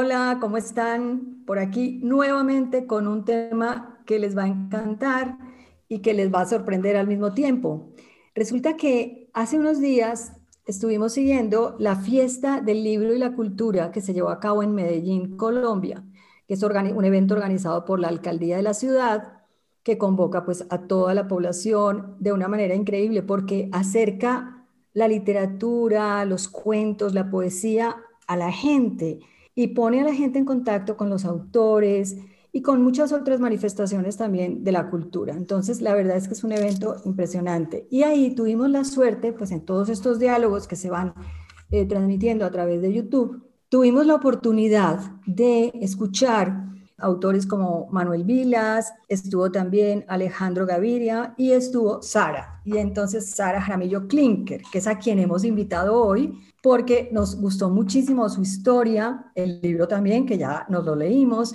Hola, ¿cómo están? Por aquí nuevamente con un tema que les va a encantar y que les va a sorprender al mismo tiempo. Resulta que hace unos días estuvimos siguiendo la fiesta del libro y la cultura que se llevó a cabo en Medellín, Colombia, que es un evento organizado por la alcaldía de la ciudad que convoca pues a toda la población de una manera increíble porque acerca la literatura, los cuentos, la poesía a la gente y pone a la gente en contacto con los autores y con muchas otras manifestaciones también de la cultura. Entonces, la verdad es que es un evento impresionante. Y ahí tuvimos la suerte, pues en todos estos diálogos que se van eh, transmitiendo a través de YouTube, tuvimos la oportunidad de escuchar autores como Manuel Vilas, estuvo también Alejandro Gaviria y estuvo Sara. Y entonces Sara Jaramillo Klinker, que es a quien hemos invitado hoy porque nos gustó muchísimo su historia, el libro también, que ya nos lo leímos,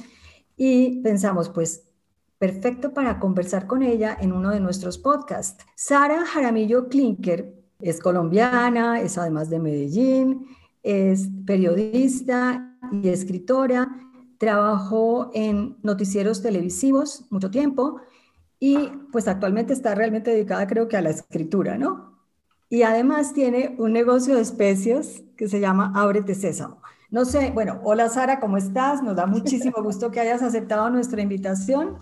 y pensamos, pues, perfecto para conversar con ella en uno de nuestros podcasts. Sara Jaramillo Klinker es colombiana, es además de Medellín, es periodista y escritora, trabajó en noticieros televisivos mucho tiempo y pues actualmente está realmente dedicada creo que a la escritura, ¿no? y además tiene un negocio de especios que se llama Ábrete Sésamo. No sé, bueno, hola Sara, ¿cómo estás? Nos da muchísimo gusto que hayas aceptado nuestra invitación.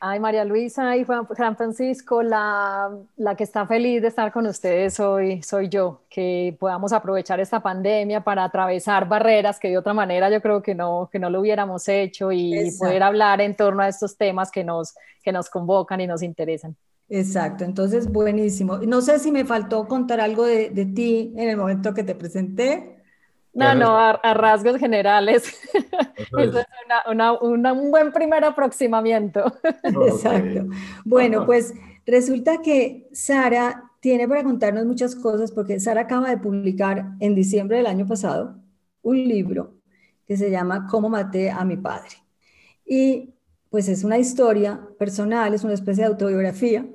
Ay, María Luisa y Juan, Francisco, la, la, que está feliz de estar con ustedes hoy soy yo, que podamos aprovechar esta pandemia para atravesar barreras que de otra manera yo creo que no, que no lo hubiéramos hecho y poder hablar en torno a estos temas que nos, que nos convocan y nos interesan. Exacto, entonces buenísimo. No sé si me faltó contar algo de, ti en el momento que te presenté. No, no, a, rasgos generales. Eso es un buen primer aproximamiento. Exacto. Bueno, pues resulta que Sara tiene para contarnos muchas cosas porque Sara acaba de publicar en diciembre del año pasado un libro que se llama Cómo maté a mi padre. Y pues es una historia personal, es una especie de autobiografía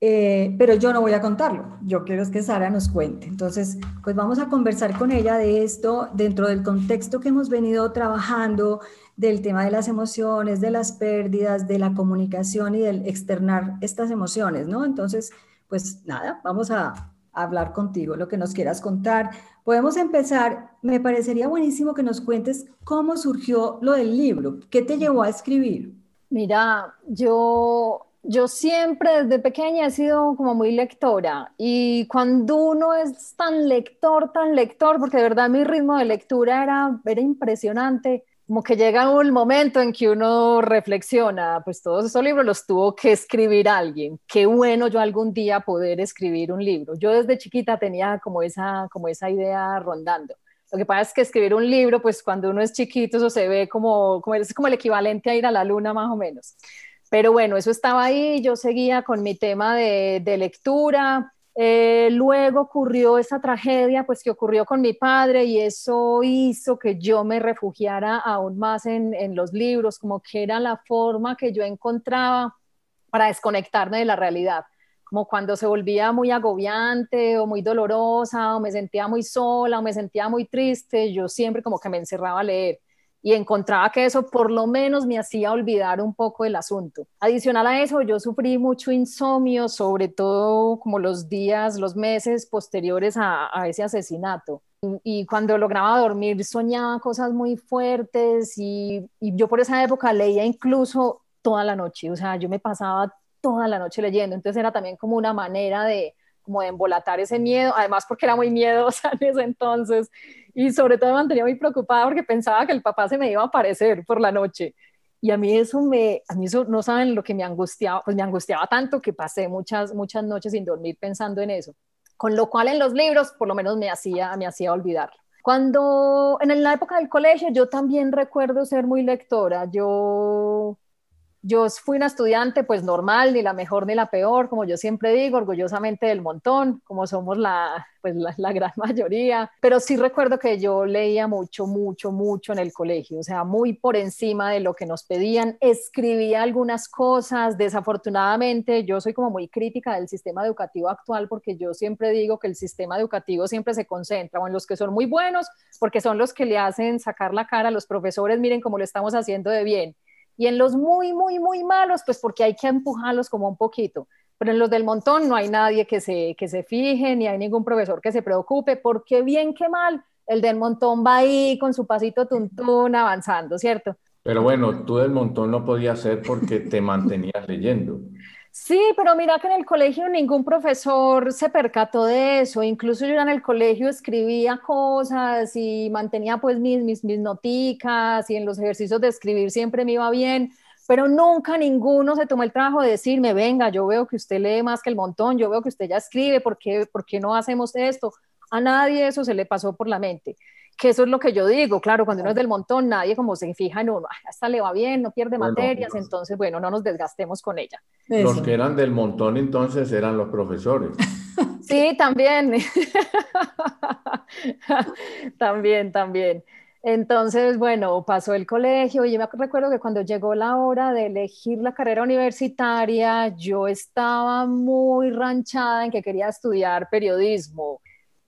eh, pero yo no voy a contarlo, yo quiero que Sara nos cuente. Entonces, pues vamos a conversar con ella de esto dentro del contexto que hemos venido trabajando, del tema de las emociones, de las pérdidas, de la comunicación y del externar estas emociones, ¿no? Entonces, pues nada, vamos a, hablar contigo, lo que nos quieras contar. Podemos empezar, me parecería buenísimo que nos cuentes cómo surgió lo del libro, qué te llevó a escribir. Mira, yo yo siempre desde pequeña he sido como muy lectora y cuando uno es tan lector, tan lector, porque de verdad mi ritmo de lectura era, era impresionante, como que llega un momento en que uno reflexiona, pues todos esos libros los tuvo que escribir alguien. Qué bueno yo algún día poder escribir un libro. Yo desde chiquita tenía como esa, como esa idea rondando. Lo que pasa es que escribir un libro, pues cuando uno es chiquito, eso se ve como, como, es como el equivalente a ir a la luna más o menos. Pero bueno, eso estaba ahí, yo seguía con mi tema de, lectura. Eh, luego ocurrió esa tragedia, pues que ocurrió con mi padre y eso hizo que yo me refugiara aún más en, en los libros, como que era la forma que yo encontraba para desconectarme de la realidad como cuando se volvía muy agobiante o muy dolorosa o me sentía muy sola o me sentía muy triste, yo siempre como que me encerraba a leer y encontraba que eso por lo menos me hacía olvidar un poco el asunto. Adicional a eso, yo sufrí mucho insomnio, sobre todo como los días, los meses posteriores a, ese asesinato. Y, cuando lograba dormir soñaba cosas muy fuertes y, y yo por esa época leía incluso toda la noche, o sea, yo me pasaba toda la noche leyendo, entonces era también como una manera de como de embolatar ese miedo, además porque era muy miedosa en ese entonces y sobre todo me mantenía muy preocupada porque pensaba que el papá se me iba a aparecer por la noche. Y a mí eso me, a mí eso no saben lo que me angustiaba, pues me angustiaba tanto que pasé muchas, muchas noches sin dormir pensando en eso. Con lo cual en los libros por lo menos me hacía, me hacía olvidar. Cuando en la época del colegio yo también recuerdo ser muy lectora. Yo yo fui una estudiante pues normal, ni la mejor ni la peor, como yo siempre digo, orgullosamente del montón, como somos la, pues la, gran mayoría, pero sí recuerdo que yo leía mucho, mucho, mucho en el colegio, o sea, muy por encima de lo que nos pedían, escribía algunas cosas, desafortunadamente yo soy como muy crítica del sistema educativo actual porque yo siempre digo que el sistema educativo siempre se concentra o en los que son muy buenos, porque son los que le hacen sacar la cara a los profesores, miren cómo lo estamos haciendo de bien y en los muy, muy, muy malos, pues porque hay que empujarlos como un poquito. Pero en los del montón no hay nadie que se, que se fije, ni hay ningún profesor que se preocupe, porque bien que mal, el del montón va ahí con su pasito tuntún avanzando, ¿cierto? Pero bueno, tú del montón no podías ser porque te mantenías leyendo. Sí, pero mira que en el colegio ningún profesor se percató de eso. Incluso yo en el colegio escribía cosas y mantenía pues mis, mis, mis noticas y en los ejercicios de escribir siempre me iba bien, pero nunca ninguno se tomó el trabajo de decirme, venga, yo veo que usted lee más que el montón, yo veo que usted ya escribe, ¿por qué, por qué no hacemos esto? A nadie eso se le pasó por la mente que eso es lo que yo digo, claro, cuando uno es del montón, nadie como se fija en uno, hasta le va bien, no pierde materias, entonces, bueno, no nos desgastemos con ella. Los que eran del montón entonces eran los profesores. Sí, también. también, también. Entonces, bueno, pasó el colegio y yo me recuerdo que cuando llegó la hora de elegir la carrera universitaria, yo estaba muy ranchada en que quería estudiar periodismo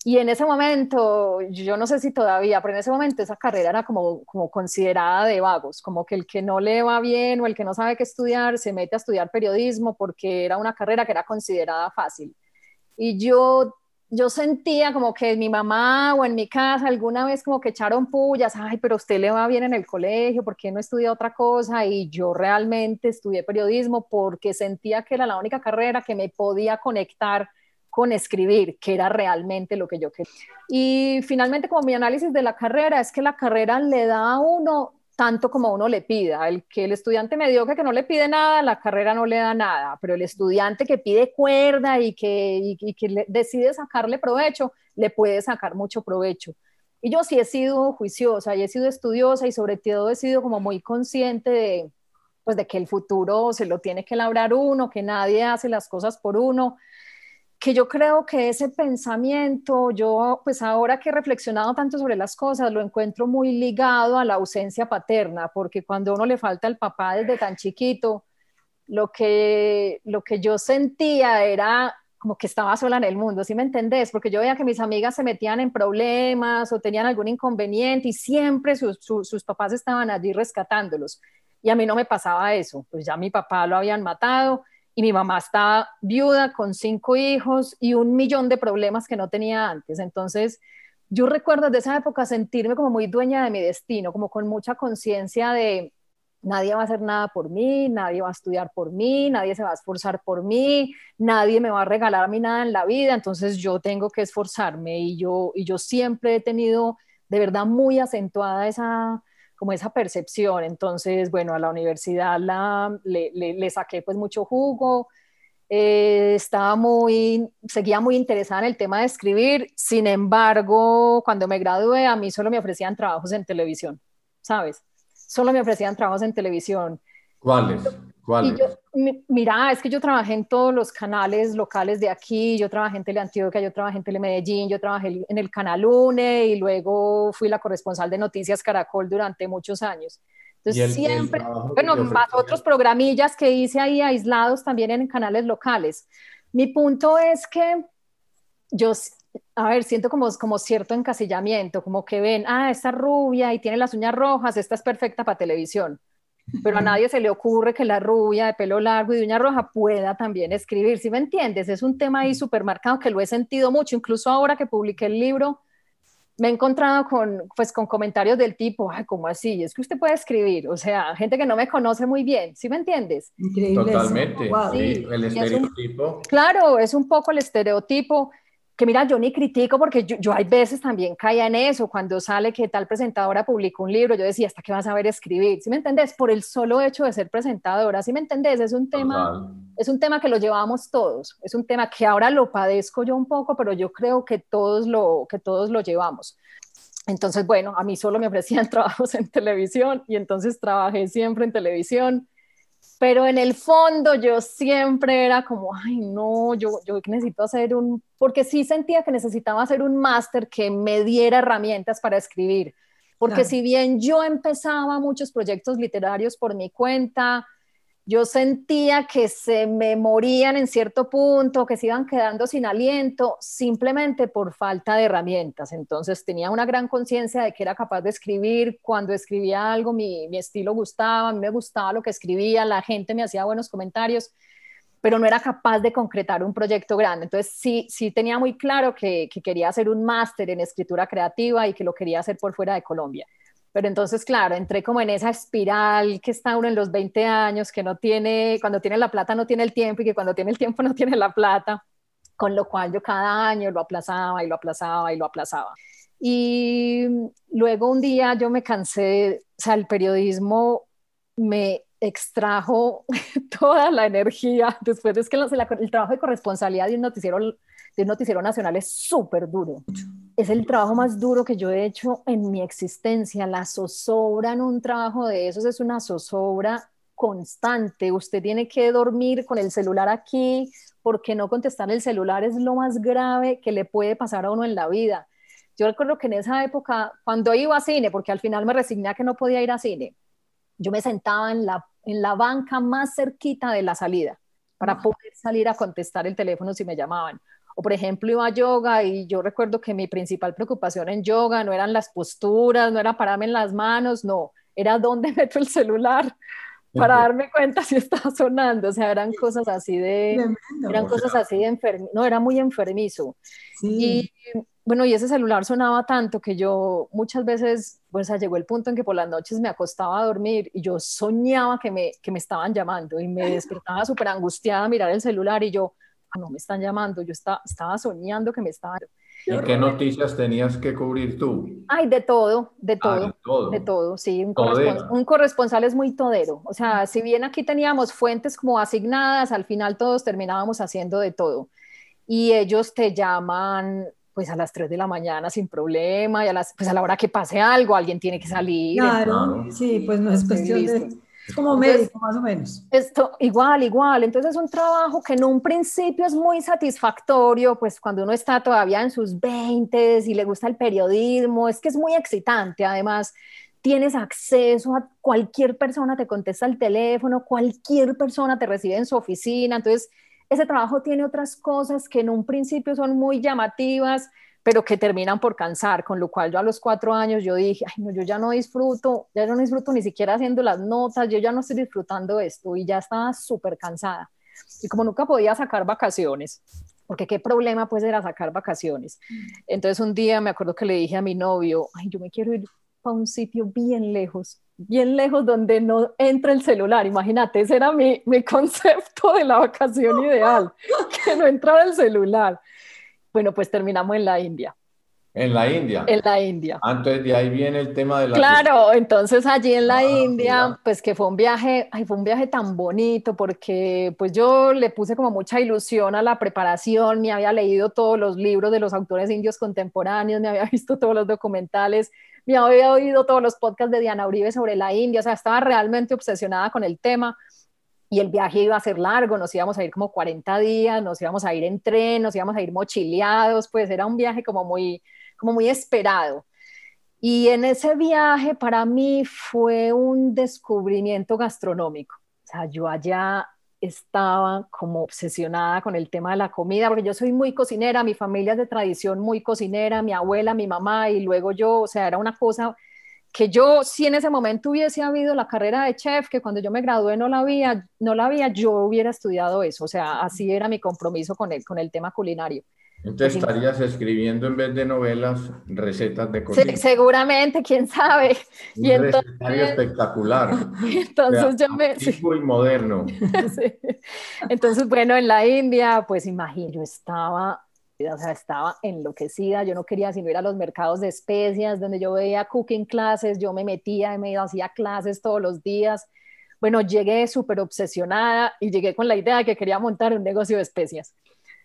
y en ese momento, yo no sé si todavía, pero en ese momento esa carrera era como, como considerada de vagos, como que el que no le va bien o el que no sabe qué estudiar se mete a estudiar periodismo porque era una carrera que era considerada fácil. Y yo, yo sentía como que mi mamá o en mi casa alguna vez como que echaron pullas, ay, pero usted le va bien en el colegio, ¿por qué no estudia otra cosa? Y yo realmente estudié periodismo porque sentía que era la única carrera que me podía conectar con escribir, que era realmente lo que yo quería. Y finalmente, como mi análisis de la carrera, es que la carrera le da a uno tanto como uno le pida. El que el estudiante mediocre que no le pide nada, la carrera no le da nada, pero el estudiante que pide cuerda y que, y, que decide sacarle provecho, le puede sacar mucho provecho. Y yo sí he sido juiciosa y he sido estudiosa y sobre todo he sido como muy consciente de, pues de que el futuro se lo tiene que labrar uno, que nadie hace las cosas por uno que yo creo que ese pensamiento, yo pues ahora que he reflexionado tanto sobre las cosas, lo encuentro muy ligado a la ausencia paterna, porque cuando a uno le falta el papá desde tan chiquito, lo que, lo que yo sentía era como que estaba sola en el mundo, ¿sí me entendés? Porque yo veía que mis amigas se metían en problemas o tenían algún inconveniente y siempre sus, sus papás estaban allí rescatándolos. Y a mí no me pasaba eso, pues ya mi papá lo habían matado y mi mamá estaba viuda con cinco hijos y un millón de problemas que no tenía antes. Entonces, yo recuerdo de esa época sentirme como muy dueña de mi destino, como con mucha conciencia de nadie va a hacer nada por mí, nadie va a estudiar por mí, nadie se va a esforzar por mí, nadie me va a regalar a mí nada en la vida, entonces yo tengo que esforzarme y yo, y yo siempre he tenido de verdad muy acentuada esa, como esa percepción. Entonces, bueno, a la universidad la, le, saqué pues mucho jugo, eh, estaba muy, seguía muy interesada en el tema de escribir, sin embargo, cuando me gradué a mí solo me ofrecían trabajos en televisión, ¿sabes? Solo me ofrecían trabajos en televisión. ¿Cuáles? Mira, es que yo trabajé en todos los canales locales de aquí, yo trabajé en Teleantioquia, yo trabajé en Telemedellín, yo trabajé en el Canal UNE y luego fui la corresponsal de Noticias Caracol durante muchos años. Entonces siempre, bueno, más otros programillas que hice ahí aislados también en canales locales. Mi punto es que yo, a ver, siento como, como cierto encasillamiento, como que ven, ah, esta rubia y tiene las uñas rojas, esta es perfecta para televisión pero a nadie se le ocurre que la rubia de pelo largo y de uña roja pueda también escribir, ¿sí me entiendes? Es un tema ahí súper marcado que lo he sentido mucho, incluso ahora que publiqué el libro, me he encontrado con, pues, con comentarios del tipo, ay, ¿cómo así? Es que usted puede escribir, o sea, gente que no me conoce muy bien, ¿sí me entiendes? Increíble. Totalmente, sí, el estereotipo. claro, es un poco el estereotipo que mira, yo ni critico porque yo, yo, hay veces también caía en eso, cuando sale que tal presentadora publicó un libro, yo decía, ¿hasta qué vas a ver escribir? ¿Sí me entendés? Por el solo hecho de ser presentadora, ¿sí me entendés? Es un tema, es un tema que lo llevamos todos, es un tema que ahora lo padezco yo un poco, pero yo creo que todos lo, que todos lo llevamos. Entonces, bueno, a mí solo me ofrecían trabajos en televisión y entonces trabajé siempre en televisión pero en el fondo yo siempre era como, ay, no, yo, yo necesito hacer un, porque sí sentía que necesitaba hacer un máster que me diera herramientas para escribir, porque si bien yo empezaba muchos proyectos literarios por mi cuenta, yo sentía que se me morían en cierto punto, que se iban quedando sin aliento, simplemente por falta de herramientas. Entonces tenía una gran conciencia de que era capaz de escribir. Cuando escribía algo, mi, estilo gustaba, a mí me gustaba lo que escribía, la gente me hacía buenos comentarios, pero no era capaz de concretar un proyecto grande. Entonces sí, sí tenía muy claro que quería hacer un máster en escritura creativa y que lo quería hacer por fuera de Colombia. Pero entonces, claro, entré como en esa espiral que está uno en los 20 años, que no tiene, cuando tiene la plata no tiene el tiempo y que cuando tiene el tiempo no tiene la plata, con lo cual yo cada año lo aplazaba y lo aplazaba y lo aplazaba. Y luego un día yo me cansé, o sea, el periodismo me extrajo toda la energía después es que el trabajo de corresponsalidad de un noticiero, de un noticiero nacional es súper duro es el trabajo más duro que yo he hecho en mi existencia. La zozobra en un trabajo de esos es una zozobra constante. Usted tiene que dormir con el celular aquí porque no contestar el celular es lo más grave que le puede pasar a uno en la vida. Yo recuerdo que en esa época, cuando iba a cine, porque al final me resigné a que no podía ir a cine, yo me sentaba en la, en la banca más cerquita de la salida para poder salir a contestar el teléfono si me llamaban o por ejemplo iba a yoga y yo recuerdo que mi principal preocupación en yoga no eran las posturas, no era pararme en las manos, no, era dónde meto el celular para darme cuenta si estaba sonando, o sea, eran cosas así de, eran cosas así de enfermizo, no, era muy enfermizo. Y bueno, y ese celular sonaba tanto que yo muchas veces, pues llegó el punto en que por las noches me acostaba a dormir y yo soñaba que me, que me estaban llamando y me despertaba súper angustiada a mirar el celular y yo, no me están llamando, yo estaba, estaba soñando que me estaban... ¿Y qué noticias tenías que cubrir tú? Ay, de todo, de ah, todo, de todo, de todo, sí. Un, un, corresponsal es muy todero. O sea, si bien aquí teníamos fuentes como asignadas, al final todos terminábamos haciendo de todo. Y ellos te llaman pues a las 3 de la mañana sin problema y a las, pues a la hora que pase algo, alguien tiene que salir. Claro, sí, pues no es cuestión de como médico, más o menos. Esto, igual, igual. Entonces es un trabajo que en un principio es muy satisfactorio, pues cuando uno está todavía en sus 20 y le gusta el periodismo, es que es muy excitante. Además, tienes acceso a cualquier persona, te contesta el teléfono, cualquier persona te recibe en su oficina. Entonces, ese trabajo tiene otras cosas que en un principio son muy llamativas, pero que terminan por cansar, con lo cual yo a los cuatro años yo dije, ay, no, yo ya no disfruto, ya no disfruto ni siquiera haciendo las notas, yo ya no estoy disfrutando esto y ya estaba súper cansada. Y como nunca podía sacar vacaciones, porque qué problema pues era sacar vacaciones. Entonces un día me acuerdo que le dije a mi novio, ay, yo me quiero ir a un sitio bien lejos, bien lejos donde no entra el celular. Imagínate, ese era mi, mi concepto de la vacación ideal, que no entrara el celular. Bueno, pues terminamos en la India. En la India. En la India. Antes de ahí viene el tema de la. Claro, entonces allí en la ah, India, pues que fue un viaje, ay, fue un viaje tan bonito porque pues yo le puse como mucha ilusión a la preparación, me había leído todos los libros de los autores indios contemporáneos, me había visto todos los documentales, me había oído todos los podcasts de Diana Uribe sobre la India, o sea, estaba realmente obsesionada con el tema y el viaje iba a ser largo, nos íbamos a ir como 40 días, nos íbamos a ir en tren, nos íbamos a ir mochileados, pues era un viaje como muy, como muy esperado. Y en ese viaje para mí fue un descubrimiento gastronómico. O sea, yo allá estaba como obsesionada con el tema de la comida, porque yo soy muy cocinera, mi familia es de tradición muy cocinera, mi abuela, mi mamá y luego yo, o sea, era una cosa que yo, si en ese momento hubiese habido la carrera de chef, que cuando yo me gradué no la había, no la había, yo hubiera estudiado eso, o sea, así era mi compromiso con el, con el tema culinario. Entonces estarías escribiendo en vez de novelas recetas de cocina. seguramente, quién sabe. Un y entonces, espectacular. Entonces yo me... y moderno. Entonces, bueno, en la India, pues imagínate, yo estaba o sea, estaba enloquecida, yo no quería sino ir a los mercados de especias, donde yo veía cooking clases, yo me metía me hacía clases todos los días. Bueno, llegué súper obsesionada y llegué con la idea de que quería montar un negocio de especias.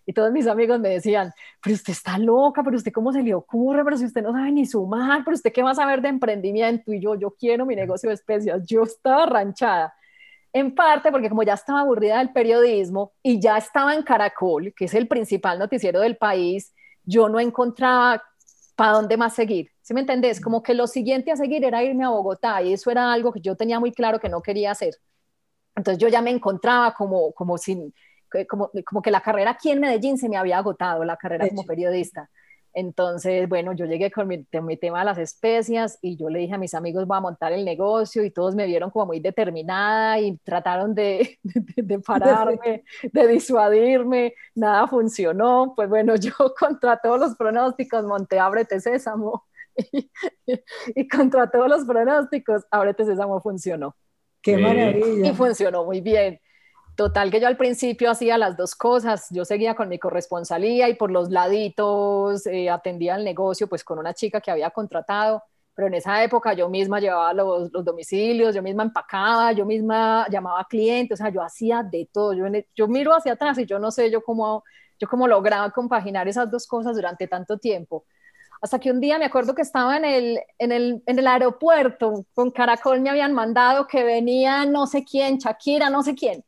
Y todos mis amigos me decían, pero usted está loca, pero usted cómo se le ocurre, pero si usted no sabe ni sumar, pero usted qué va a saber de emprendimiento. Y yo, yo quiero mi negocio de especias. Yo estaba ranchada. En parte porque como ya estaba aburrida del periodismo y ya estaba en Caracol, que es el principal noticiero del país, yo no encontraba para dónde más seguir. ¿Sí me entendés? Como que lo siguiente a seguir era irme a Bogotá y eso era algo que yo tenía muy claro que no quería hacer. Entonces yo ya me encontraba como, como, sin, como, como que la carrera aquí en Medellín se me había agotado, la carrera como periodista. Entonces, bueno, yo llegué con mi, tema de las especias y yo le dije a mis amigos, voy a montar el negocio y todos me vieron como muy determinada y trataron de, de, pararme, de disuadirme, nada funcionó. Pues bueno, yo contra todos los pronósticos monté Ábrete Sésamo y, y contra todos los pronósticos Ábrete Sésamo funcionó. Qué maravilla. Y funcionó muy bien. Total que yo al principio hacía las dos cosas, yo seguía con mi corresponsalía y por los laditos eh, atendía el negocio pues con una chica que había contratado, pero en esa época yo misma llevaba los, domicilios, yo misma empacaba, yo misma llamaba clientes, o sea, yo hacía de todo, yo, yo miro hacia atrás y yo no sé yo cómo, yo cómo lograba compaginar esas dos cosas durante tanto tiempo. Hasta que un día me acuerdo que estaba en el, en el, en el aeropuerto, con Caracol me habían mandado que venía no sé quién, Shakira, no sé quién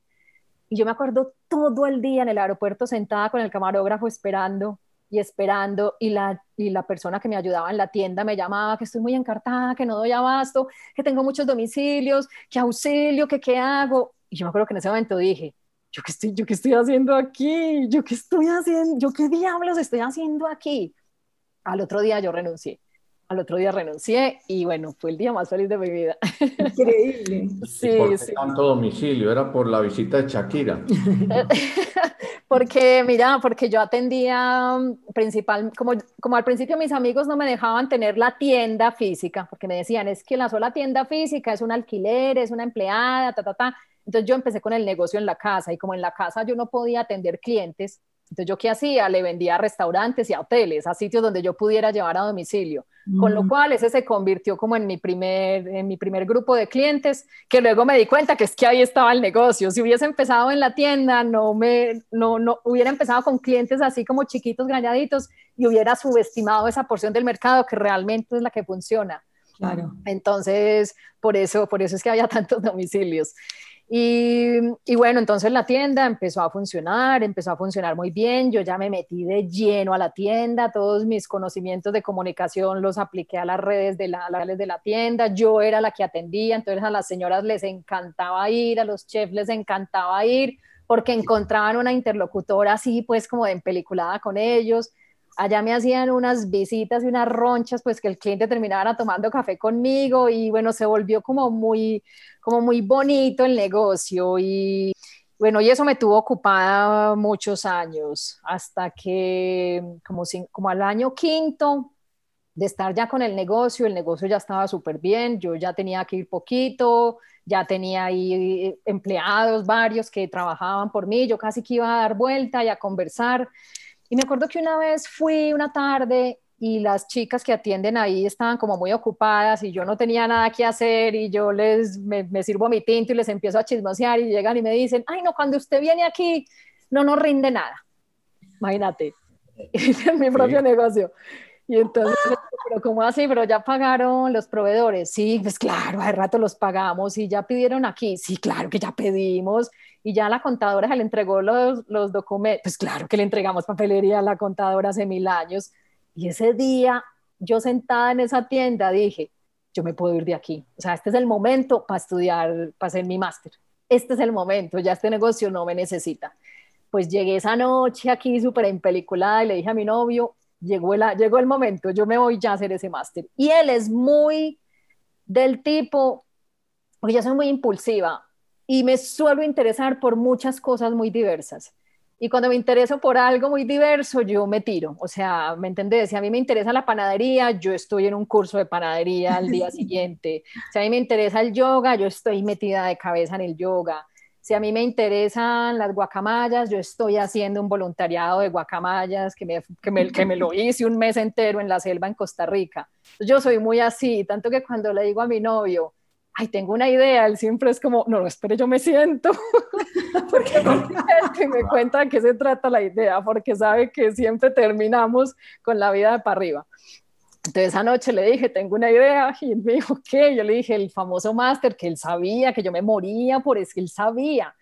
yo me acuerdo todo el día en el aeropuerto sentada con el camarógrafo esperando y esperando y la, y la persona que me ayudaba en la tienda me llamaba que estoy muy encartada, que no doy abasto, que tengo muchos domicilios, que auxilio, que qué hago. Y yo me acuerdo que en ese momento dije, ¿yo qué estoy, yo qué estoy haciendo aquí? ¿Yo qué estoy haciendo? ¿Yo qué diablos estoy haciendo aquí? Al otro día yo renuncié al otro día renuncié y bueno, fue el día más feliz de mi vida. Increíble. sí, ¿Por sí. tanto domicilio? ¿Era por la visita de Shakira? porque, mira, porque yo atendía mm, principal, como, como al principio mis amigos no me dejaban tener la tienda física, porque me decían, es que la sola tienda física es un alquiler, es una empleada, ta, ta, ta. Entonces yo empecé con el negocio en la casa y como en la casa yo no podía atender clientes, entonces, ¿yo qué hacía? Le vendía a restaurantes y a hoteles, a sitios donde yo pudiera llevar a domicilio. Con lo mm. cual, ese se convirtió como en mi, primer, en mi primer grupo de clientes, que luego me di cuenta que es que ahí estaba el negocio. Si hubiese empezado en la tienda, no, me, no, no hubiera empezado con clientes así como chiquitos, grañaditos, y hubiera subestimado esa porción del mercado que realmente es la que funciona. Claro. Entonces, por eso, por eso es que había tantos domicilios. Y, bueno, entonces la tienda empezó a funcionar, empezó a funcionar muy bien, yo ya me metí de lleno a la tienda, todos mis conocimientos de comunicación los apliqué a las redes de la, de la tienda, yo era la que atendía, entonces a las señoras les encantaba ir, a los chefs les encantaba ir, porque encontraban una interlocutora así, pues como de empeliculada con ellos allá me hacían unas visitas y unas ronchas, pues que el cliente terminara tomando café conmigo y bueno, se volvió como muy, como muy bonito el negocio y bueno, y eso me tuvo ocupada muchos años, hasta que como, como al año quinto de estar ya con el negocio, el negocio ya estaba súper bien, yo ya tenía que ir poquito, ya tenía ahí empleados varios que trabajaban por mí, yo casi que iba a dar vuelta y a conversar. Y me acuerdo que una vez fui una tarde y las chicas que atienden ahí estaban como muy ocupadas y yo no tenía nada que hacer y yo les me, sirvo mi tinto y les empiezo a chismosear y llegan y me dicen, ay no, cuando usted viene aquí no nos rinde nada. Imagínate, en mi propio negocio. Y entonces, pero ¿cómo así? Pero ya pagaron los proveedores. Sí, pues claro, hace rato los pagamos y ya pidieron aquí. Sí, claro que ya pedimos y ya la contadora se le entregó los, los documentos. Pues claro que le entregamos papelería a la contadora hace mil años. Y ese día, yo sentada en esa tienda, dije, yo me puedo ir de aquí. O sea, este es el momento para estudiar, para hacer mi máster. Este es el momento, ya este negocio no me necesita. Pues llegué esa noche aquí súper empeliculada y le dije a mi novio, llegó el, llegó el momento, yo me voy ya a hacer ese máster. Y él es muy del tipo, porque yo soy muy impulsiva, y me suelo interesar por muchas cosas muy diversas. Y cuando me intereso por algo muy diverso, yo me tiro. O sea, ¿me entendés? Si a mí me interesa la panadería, yo estoy en un curso de panadería al día siguiente. Si a mí me interesa el yoga, yo estoy metida de cabeza en el yoga. Si a mí me interesan las guacamayas, yo estoy haciendo un voluntariado de guacamayas que me, que me, que me lo hice un mes entero en la selva en Costa Rica. Yo soy muy así, tanto que cuando le digo a mi novio, ay, tengo una idea, él siempre es como, no, no, espere, yo me siento, porque me, me cuenta de qué se trata la idea, porque sabe que siempre terminamos con la vida de para arriba. Entonces esa noche le dije, tengo una idea, y él me dijo, ¿qué? Yo le dije, el famoso máster, que él sabía, que yo me moría por eso, él sabía.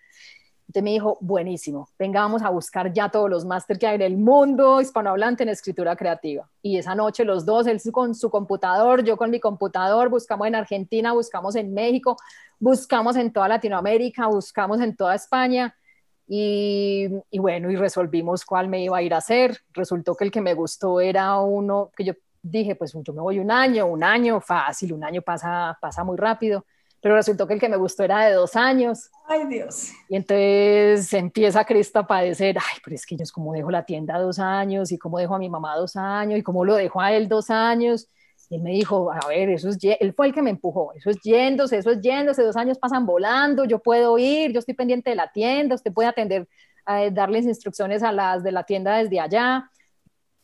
Entonces me dijo, buenísimo, venga, vamos a buscar ya todos los máster que hay en el mundo hispanohablante en escritura creativa. Y esa noche los dos, él con su computador, yo con mi computador, buscamos en Argentina, buscamos en México, buscamos en toda Latinoamérica, buscamos en toda España. Y, y, bueno, y resolvimos cuál me iba a ir a hacer. Resultó que el que me gustó era uno que yo dije, pues yo me voy un año, un año fácil, un año pasa, pasa muy rápido pero resultó que el que me gustó era de dos años. Ay, Dios. Y entonces empieza Cristo a padecer, ay, pero es que yo es como dejo la tienda dos años y cómo dejo a mi mamá dos años y cómo lo dejo a él dos años. Y él me dijo, a ver, eso es, él fue el que me empujó, eso es yéndose, eso es yéndose, dos años pasan volando, yo puedo ir, yo estoy pendiente de la tienda, usted puede atender, eh, darles instrucciones a las de la tienda desde allá.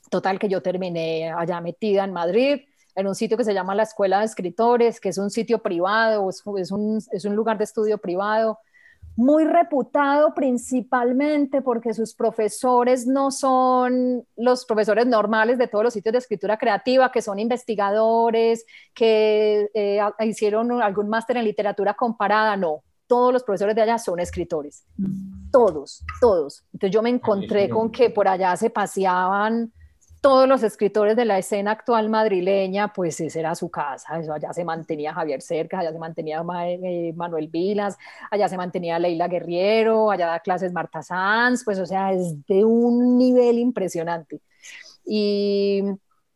Total que yo terminé allá metida en Madrid en un sitio que se llama la Escuela de Escritores, que es un sitio privado, es, un, es un lugar de estudio privado, muy reputado principalmente porque sus profesores no son los profesores normales de todos los sitios de escritura creativa, que son investigadores, que eh, hicieron algún máster en literatura comparada, no. Todos los profesores de allá son escritores. Mm. Todos, todos. Entonces yo me encontré con que por allá se paseaban todos los escritores de la escena actual madrileña, pues esa era su casa, eso allá se mantenía Javier Cercas, allá se mantenía eh, Manuel Vilas, allá se mantenía Leila Guerriero, allá da clases Marta Sanz, pues o sea, es de un nivel impresionante. Y,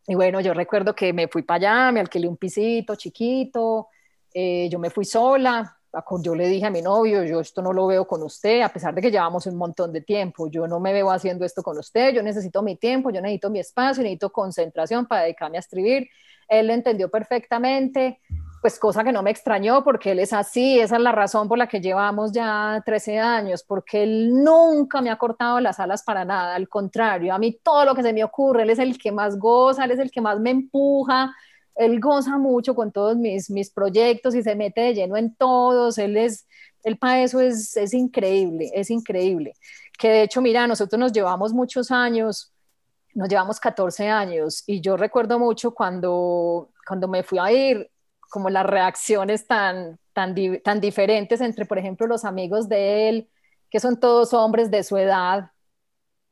bueno, yo recuerdo que me fui para allá, me alquilé un pisito chiquito, eh, yo me fui sola, yo le dije a mi novio, yo esto no lo veo con usted, a pesar de que llevamos un montón de tiempo, yo no me veo haciendo esto con usted, yo necesito mi tiempo, yo necesito mi espacio, necesito concentración para dedicarme a escribir. Él lo entendió perfectamente, pues cosa que no me extrañó porque él es así, esa es la razón por la que llevamos ya 13 años, porque él nunca me ha cortado las alas para nada, al contrario, a mí todo lo que se me ocurre, él es el que más goza, él es el que más me empuja, él goza mucho con todos mis, mis proyectos y se mete de lleno en todos, él es, el para eso es, es increíble, es increíble. Que de hecho, mira, nosotros nos llevamos muchos años, nos llevamos 14 años y yo recuerdo mucho cuando, cuando me fui a ir, como las reacciones tan, tan, tan diferentes entre, por ejemplo, los amigos de él, que son todos hombres de su edad,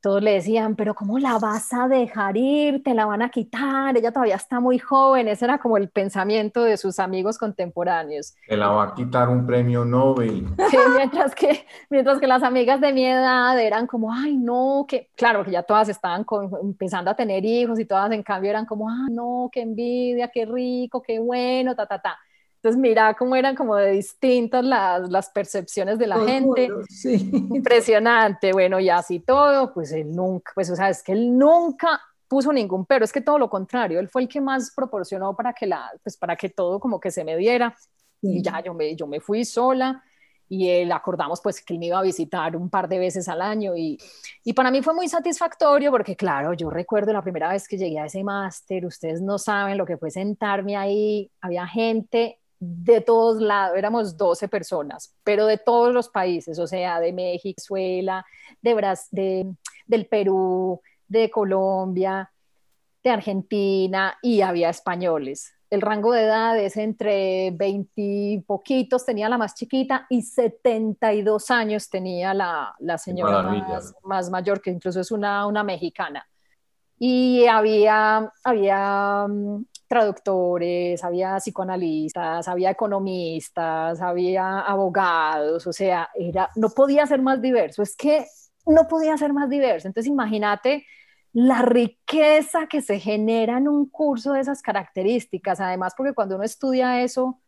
todos le decían, pero ¿cómo la vas a dejar ir? Te la van a quitar, ella todavía está muy joven. Ese era como el pensamiento de sus amigos contemporáneos. Te la va a quitar un premio Nobel. Sí, mientras que, mientras que las amigas de mi edad eran como, ay, no, que, claro, que ya todas estaban empezando a tener hijos y todas en cambio eran como, ah, no, qué envidia, qué rico, qué bueno, ta, ta, ta. Entonces, mira cómo eran como de distintas las, las percepciones de la gente. sí. Impresionante. Bueno, y así todo, pues él nunca, pues o sea, es que él nunca puso ningún pero, es que todo lo contrario, él fue el que más proporcionó para que, la, pues para que todo como que se me diera. Y ya yo me, yo me fui sola y él acordamos pues que él me iba a visitar un par de veces al año y, y, para mí fue muy satisfactorio porque claro, yo recuerdo la primera vez que llegué a ese máster, ustedes no saben lo que fue sentarme ahí, había gente de todos lados, éramos 12 personas, pero de todos los países, o sea, de México, Venezuela, de, de del Perú, de Colombia, de Argentina y había españoles. El rango de edad es entre 20 poquitos, tenía la más chiquita, y 72 años tenía la, la señora más, más, mayor, que incluso es una, una mexicana. Y había, había traductores, había psicoanalistas, había economistas, había abogados, o sea, era, no podía ser más diverso, es que no podía ser más diverso. Entonces imagínate la riqueza que se genera en un curso de esas características, además porque cuando uno estudia eso,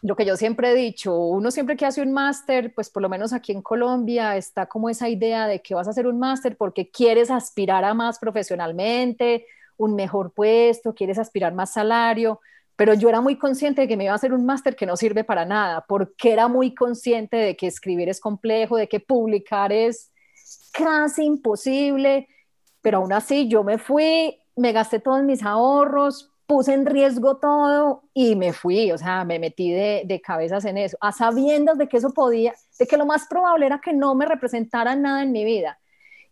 lo que yo siempre he dicho, uno siempre que hace un máster, pues por lo menos aquí en Colombia está como esa idea de que vas a hacer un máster porque quieres aspirar a más profesionalmente un mejor puesto, quieres aspirar más salario, pero yo era muy consciente de que me iba a hacer un máster que no sirve para nada, porque era muy consciente de que escribir es complejo, de que publicar es casi imposible, pero aún así yo me fui, me gasté todos mis ahorros, puse en riesgo todo y me fui, o sea, me metí de, de, cabezas en eso, a sabiendas de que eso podía, de que lo más probable era que no me representara nada en mi vida.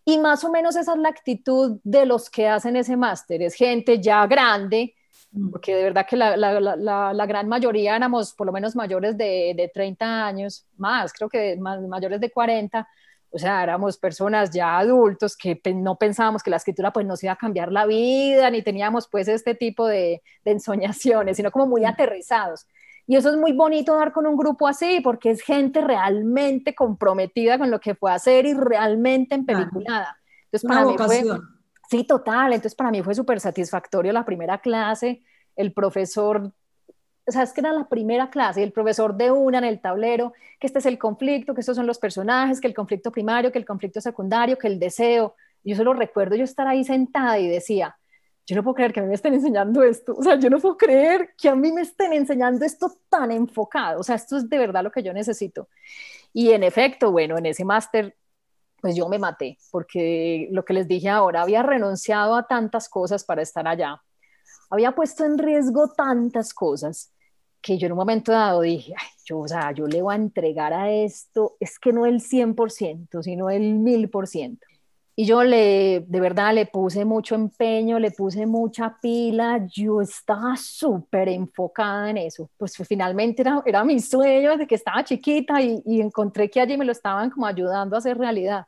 Y más o menos esa es la actitud de los que hacen ese máster. Es gente ya grande mm. porque de verdad que la, la, la, la, gran mayoría éramos por lo menos mayores de, de 30 años, más, creo que más, mayores de 40, o sea, éramos personas ya adultos que no pensábamos que la escritura pues nos iba a cambiar la vida, ni teníamos pues este tipo de, de ensoñaciones, sino como muy aterrizados. Y eso es muy bonito dar con un grupo así, porque es gente realmente comprometida con lo que fue hacer y realmente empeliculada. Entonces, para mí fue, sí, total. Entonces, para mí fue súper satisfactorio la primera clase. El profesor o sea, es que era la primera clase y el profesor de una en el tablero, que este es el conflicto, que estos son los personajes, que el conflicto primario, que el conflicto secundario, que el deseo. Yo solo recuerdo yo estar ahí sentada y decía, yo no puedo creer que a mí me estén enseñando esto, o sea, yo no puedo creer que a mí me estén enseñando esto tan enfocado, o sea, esto es de verdad lo que yo necesito. Y en efecto, bueno, en ese máster, pues yo me maté, porque lo que les dije ahora, había renunciado a tantas cosas para estar allá, había puesto en riesgo tantas cosas que yo en un momento dado dije, Ay, yo, o sea, yo le voy a entregar a esto, es que no el 100%, sino el 1000%. Y yo le, de verdad, le puse mucho empeño, le puse mucha pila, yo estaba súper enfocada en eso. Pues finalmente era, era mi sueño desde que estaba chiquita y, y, encontré que allí me lo estaban como ayudando a hacer realidad.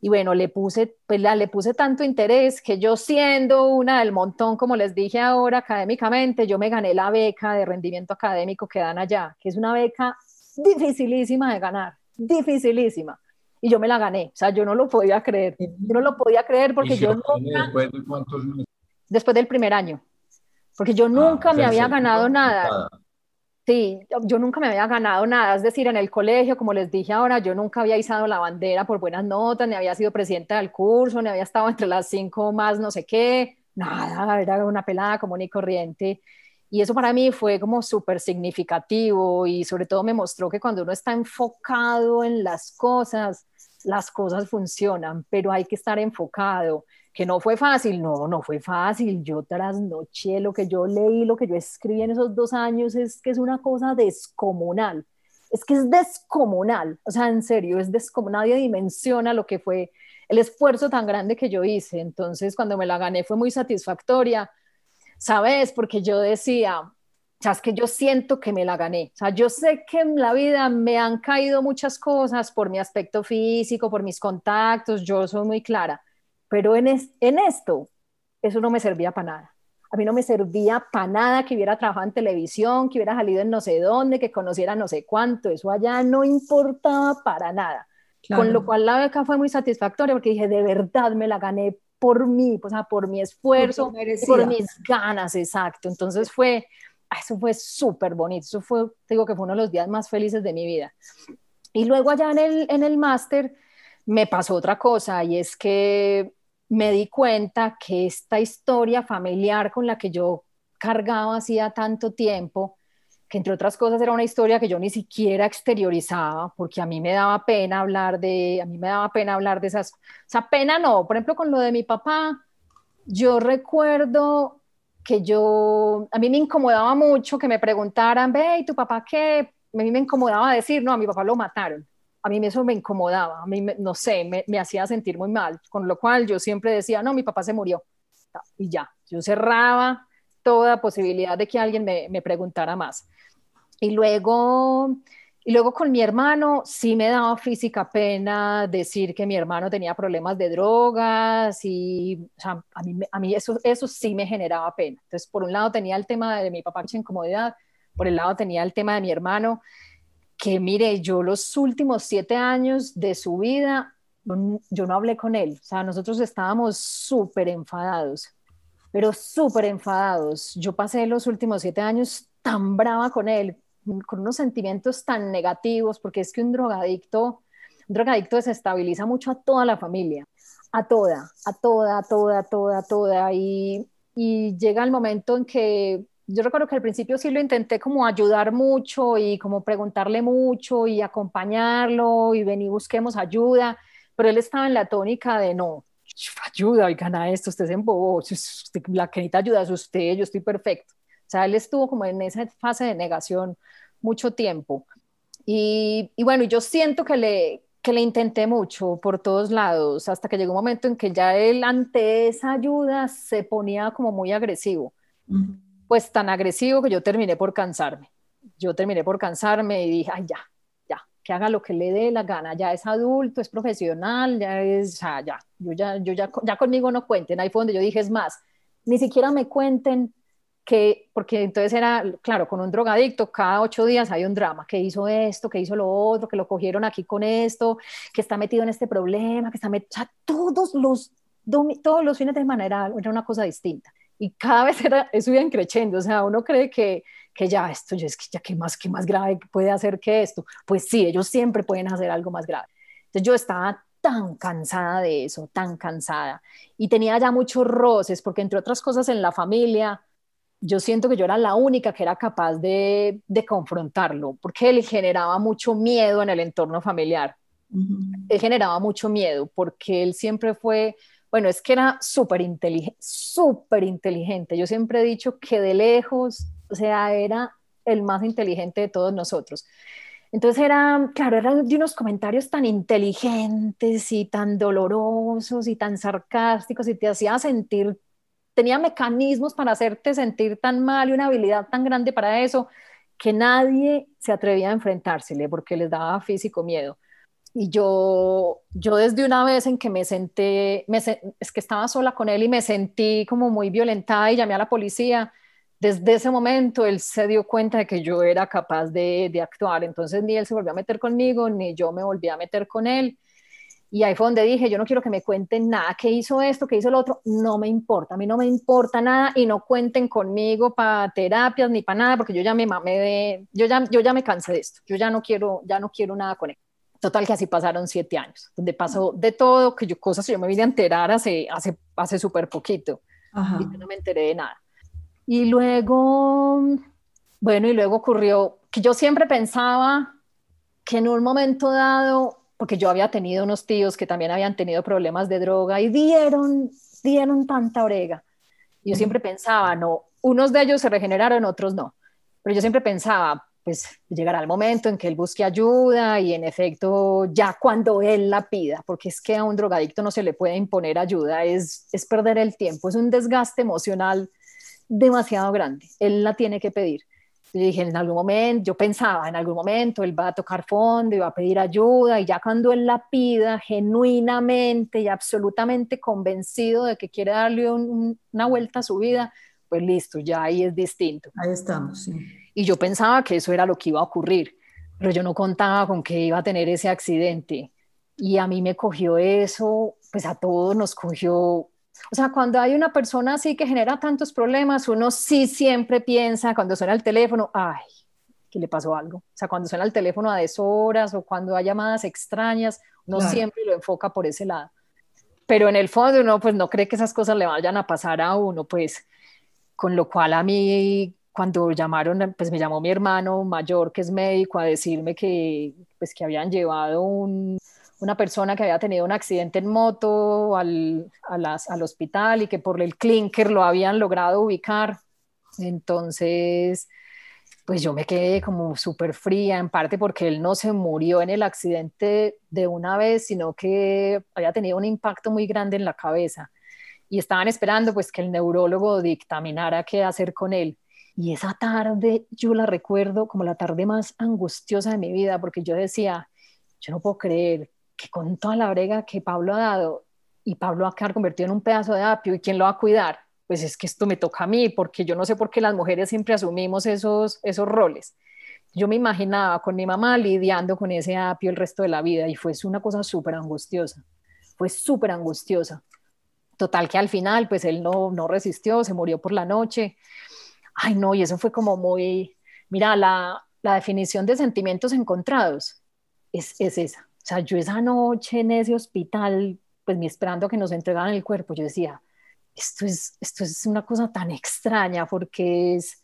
Y bueno, le puse, pues la, le puse tanto interés que yo siendo una del montón, como les dije ahora académicamente, yo me gané la beca de rendimiento académico que dan allá, que es una beca dificilísima de ganar, dificilísima. Y yo me la gané, o sea, yo no lo podía creer, yo no lo podía creer porque yo nunca... ¿Después de cuántos meses? Después del primer año, porque yo nunca ah, me había ganado nada. Sí, yo nunca me había ganado nada, es decir, en el colegio, como les dije ahora, yo nunca había izado la bandera por buenas notas, ni había sido presidenta del curso, ni había estado entre las cinco más no sé qué, nada, era una pelada común y corriente. Y eso para mí fue como súper significativo y sobre todo me mostró que cuando uno está enfocado en las cosas, las cosas funcionan, pero hay que estar enfocado que no fue fácil, no, no fue fácil. Yo trasnoché lo que yo leí, lo que yo escribí en esos dos años, es que es una cosa descomunal. Es que es descomunal, o sea, en serio, es descomunal. Nadie dimensiona lo que fue el esfuerzo tan grande que yo hice. Entonces, cuando me la gané fue muy satisfactoria, ¿sabes? Porque yo decía, o sea, es que yo siento que me la gané. O sea, yo sé que en la vida me han caído muchas cosas por mi aspecto físico, por mis contactos, yo soy muy clara pero en, en esto, eso no me servía para nada. A mí no me servía para nada que hubiera trabajado en televisión, que hubiera salido en no sé dónde, que conociera no sé cuánto. Eso allá no importaba para nada. Con lo cual la beca fue muy satisfactoria porque dije, de verdad me la gané por mí, o sea, por mi esfuerzo, por mis ganas, exacto. Entonces fue, ah, eso fue súper bonito. Eso fue, digo que fue uno de los días más felices de mi vida. Y luego allá en el, en el máster me pasó otra cosa y es que me di cuenta que esta historia familiar con la que yo cargaba hacía tanto tiempo, que entre otras cosas era una historia que yo ni siquiera exteriorizaba, porque a mí me daba pena hablar de, a mí me daba pena hablar de esas, o sea, pena no, por ejemplo, con lo de mi papá, yo recuerdo que yo, a mí me incomodaba mucho que me preguntaran, ve, ¿y tu papá qué? A mí me incomodaba decir, no, a mi papá lo mataron a mí eso me incomodaba, a mí, no sé, me, hacía sentir muy mal, con lo cual yo siempre decía, no, mi papá se murió. Y ya, yo cerraba toda posibilidad de que alguien me, preguntara más. Y luego, y luego con mi hermano sí me daba física pena decir que mi hermano tenía problemas de drogas y o sea, a mí, a mí eso, eso sí me generaba pena. Entonces, por un lado tenía el tema de mi papá, mucha incomodidad, por el lado tenía el tema de mi hermano que mire, yo los últimos siete años de su vida, yo no hablé con él, o sea, nosotros estábamos súper enfadados, pero súper enfadados. Yo pasé los últimos siete años tan brava con él, con unos sentimientos tan negativos, porque es que un drogadicto, un drogadicto desestabiliza mucho a toda la familia, a toda, a toda, a toda, a toda, a toda, y, y llega el momento en que yo recuerdo que al principio sí lo intenté como ayudar mucho y como preguntarle mucho y acompañarlo y ven y busquemos ayuda, pero él estaba en la tónica de no, ayuda, oigan a esto, usted se embobó, la que necesita ayuda es usted, yo estoy perfecto. O sea, él estuvo como en esa fase de negación mucho tiempo. Y, y bueno, yo siento que le, que le intenté mucho por todos lados, hasta que llegó un momento en que ya él ante esa ayuda se ponía como muy agresivo pues tan agresivo que yo terminé por cansarme. Yo terminé por cansarme y dije, ay, ya, que haga lo que le dé la gana, ya es adulto, es profesional, ya es, ya, yo ya, yo ya, ya conmigo no cuenten. Ahí fue donde yo dije, es más, ni siquiera me cuenten que, porque entonces era, claro, con un drogadicto, cada ocho días hay un drama, que hizo esto, que hizo lo otro, que lo cogieron aquí con esto, que está metido en este problema, que está metido, o sea, todos los, todos los fines de semana era, era una cosa distinta. Y cada vez era, eso iba creciendo, o sea, uno cree que, que ya esto, ya es que ya qué más, qué más grave puede hacer que esto. Pues sí, ellos siempre pueden hacer algo más grave. Entonces yo estaba tan cansada de eso, tan cansada. Y tenía ya muchos roces, porque entre otras cosas en la familia, yo siento que yo era la única que era capaz de, confrontarlo, porque él generaba mucho miedo en el entorno familiar. Él generaba mucho miedo porque él siempre fue, bueno, es que era súper inteligente, súper inteligente. Yo siempre he dicho que de lejos, o sea, era el más inteligente de todos nosotros. Entonces era, claro, eran de unos comentarios tan inteligentes y tan dolorosos y tan sarcásticos y te hacía sentir tenía mecanismos para hacerte sentir tan mal y una habilidad tan grande para eso que nadie se atrevía a enfrentársele porque les daba físico miedo. Y yo, yo desde una vez en que me senté, me, es que estaba sola con él y me sentí como muy violentada y llamé a la policía, desde ese momento él se dio cuenta de que yo era capaz de, de actuar. Entonces ni él se volvió a meter conmigo, ni yo me volví a meter con él. Y ahí fue donde dije, yo no quiero que me cuenten nada, que hizo esto, que hizo lo otro, no me importa, a mí no me importa nada y no cuenten conmigo para terapias ni para nada, porque yo ya me mamé de, yo ya, yo ya me cansé de esto, yo ya no quiero, ya no quiero nada con él. Total que así pasaron siete años, donde pasó de todo, que yo cosas que yo me vine a enterar hace, hace, hace súper poquito y yo no me enteré de nada. Y luego, bueno, y luego ocurrió que yo siempre pensaba que en un momento dado porque yo había tenido unos tíos que también habían tenido problemas de droga y dieron, dieron tanta brega. Y yo siempre pensaba, no, unos de ellos se regeneraron, otros no. Pero yo siempre pensaba, pues llegará el momento en que él busque ayuda y en efecto ya cuando él la pida, porque es que a un drogadicto no se le puede imponer ayuda, es, es perder el tiempo, es un desgaste emocional demasiado grande, él la tiene que pedir. Yo dije, en algún momento, yo pensaba, en algún momento él va a tocar fondo y va a pedir ayuda y ya cuando él la pida genuinamente y absolutamente convencido de que quiere darle una vuelta a su vida, pues listo, ya ahí es distinto. Ahí estamos, sí. Y yo pensaba que eso era lo que iba a ocurrir, pero yo no contaba con que iba a tener ese accidente. Y a mí me cogió eso, pues a todos nos cogió o sea, cuando hay una persona así que genera tantos problemas, uno sí siempre piensa cuando suena el teléfono, ay, que le pasó algo. O sea, cuando suena el teléfono a deshoras o cuando hay llamadas extrañas, uno siempre lo enfoca por ese lado. Pero en el fondo uno pues no cree que esas cosas le vayan a pasar a uno, pues con lo cual a mí cuando llamaron, pues me llamó mi hermano mayor que es médico a decirme que pues que habían llevado un una persona que había tenido un accidente en moto al, al hospital y que por el clinker lo habían logrado ubicar. Entonces, pues yo me quedé como súper fría, en parte porque él no se murió en el accidente de una vez, sino que había tenido un impacto muy grande en la cabeza. Y estaban esperando pues que el neurólogo dictaminara qué hacer con él. Y esa tarde yo la recuerdo como la tarde más angustiosa de mi vida, porque yo decía, yo no puedo creer que con toda la brega que Pablo ha dado y Pablo va a quedar convertido en un pedazo de apio y quién lo va a cuidar, pues es que esto me toca a mí, porque yo no sé por qué las mujeres siempre asumimos esos, esos roles. Yo me imaginaba con mi mamá lidiando con ese apio el resto de la vida y fue una cosa súper angustiosa, fue súper angustiosa. Total que al final, pues él no, no resistió, se murió por la noche. Ay, no, y eso fue como muy, mira, la, la definición de sentimientos encontrados es, es esa o sea, yo esa noche en ese hospital, pues me esperando que nos entregaran el cuerpo, yo decía, esto es, esto es una cosa tan extraña porque es,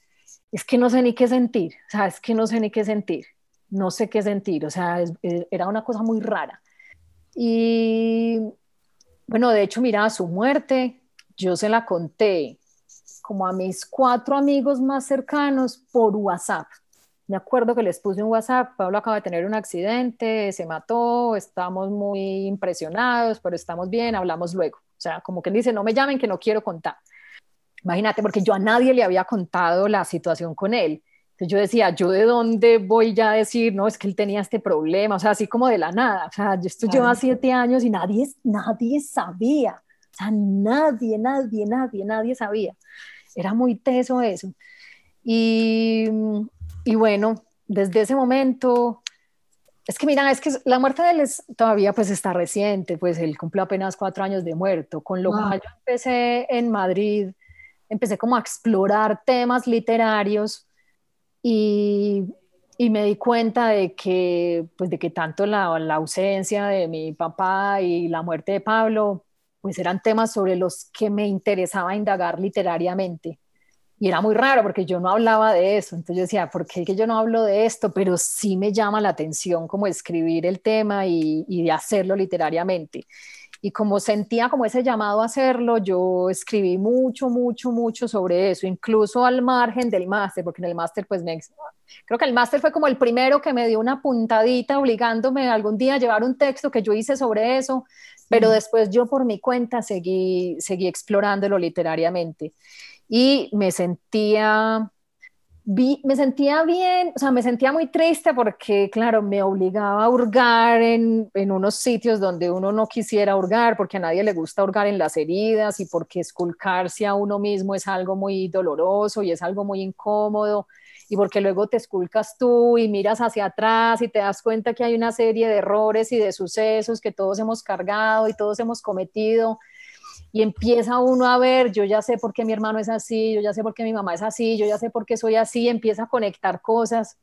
es que no sé ni qué sentir, o sea, es que no sé ni qué sentir, no sé qué sentir, o sea, eh, era una cosa muy rara. Y bueno, de hecho, mira, su muerte, yo se la conté como a mis cuatro amigos más cercanos por WhatsApp. Me acuerdo que les puse un WhatsApp, Pablo acaba de tener un accidente, se mató, estamos muy impresionados, pero estamos bien, hablamos luego. O sea, como que dice, no me llamen que no quiero contar. Imagínate, porque yo a nadie le había contado la situación con él. Entonces yo decía, ¿yo de dónde voy ya a decir, no, es que él tenía este problema? O sea, así como de la nada. O sea, yo esto lleva siete años y nadie, nadie sabía. O sea, nadie, nadie, nadie, nadie sabía. Era muy teso eso. Y, y bueno, desde ese momento, es que mira, es que la muerte de él es, todavía pues está reciente, pues él cumplió apenas cuatro años de muerto, con lo cual yo empecé en Madrid empecé como a explorar temas literarios y, y me di cuenta de que, pues de que tanto la, la, ausencia de mi papá y la muerte de Pablo, pues eran temas sobre los que me interesaba indagar literariamente. Y era muy raro porque yo no hablaba de eso. Entonces yo decía, ¿por qué que yo no hablo de esto? Pero sí me llama la atención como escribir el tema y, y de hacerlo literariamente y como sentía como ese llamado a hacerlo, yo escribí mucho, mucho, mucho sobre eso, incluso al margen del máster, porque en el máster pues me, creo que el máster fue como el primero que me dio una puntadita obligándome algún día a llevar un texto que yo hice sobre eso, pero después yo por mi cuenta seguí, seguí explorándolo literariamente. Y me sentía me sentía bien, o sea, me sentía muy triste porque, claro, me obligaba a hurgar en, en, unos sitios donde uno no quisiera hurgar, porque a nadie le gusta hurgar en las heridas y porque esculcarse a uno mismo es algo muy doloroso y es algo muy incómodo y porque luego te esculcas tú y miras hacia atrás y te das cuenta que hay una serie de errores y de sucesos que todos hemos cargado y todos hemos cometido y empieza uno a ver, yo ya sé por qué mi hermano es así, yo ya sé por qué mi mamá es así, yo ya sé por qué soy así, empieza a conectar cosas.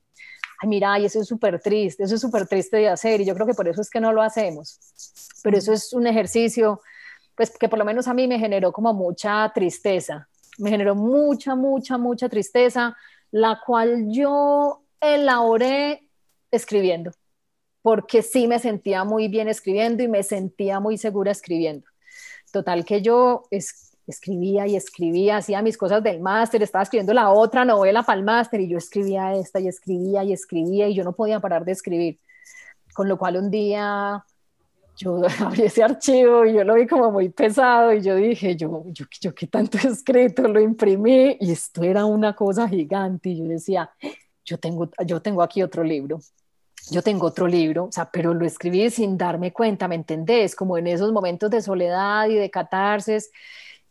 Ay, mira, y eso es súper triste, eso es súper triste de hacer y yo creo que por eso es que no lo hacemos. Pero eso es un ejercicio, pues que por lo menos a mí me generó como mucha tristeza, me generó mucha, mucha, mucha tristeza, la cual yo elaboré escribiendo, porque sí me sentía muy bien escribiendo y me sentía muy segura escribiendo. Total que yo escribía y escribía, hacía mis cosas del máster, estaba escribiendo la otra novela para el máster y yo escribía esta y escribía y escribía y yo no podía parar de escribir. Con lo cual un día yo abrí ese archivo y yo lo vi como muy pesado y yo dije, yo, yo, yo qué tanto he escrito, lo imprimí y esto era una cosa gigante y yo decía, yo tengo, yo tengo aquí otro libro yo tengo otro libro, o sea, pero lo escribí sin darme cuenta, ¿me entendés? Como en esos momentos de soledad y de catarsis,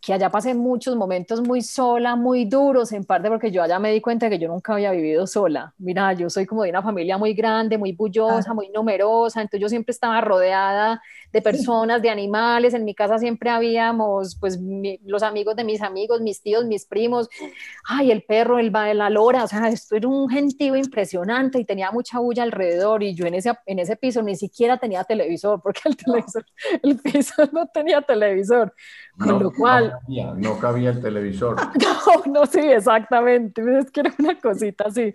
que allá pasé muchos momentos muy sola, muy duros, en parte porque yo allá me di cuenta que yo nunca había vivido sola. Mira, yo soy como de una familia muy grande, muy bullosa, muy numerosa, entonces yo siempre estaba rodeada de personas, de animales, en mi casa siempre habíamos, pues, los amigos de mis amigos, mis tíos, mis primos, ay, el perro, el, la lora, o sea, esto era un gentío impresionante y tenía mucha bulla alrededor. Y yo en ese, en ese piso ni siquiera tenía televisor, porque el televisor, el piso no tenía televisor, con no, lo cual... No cabía, no cabía el televisor. No, no, sí, exactamente, es que era una cosita así,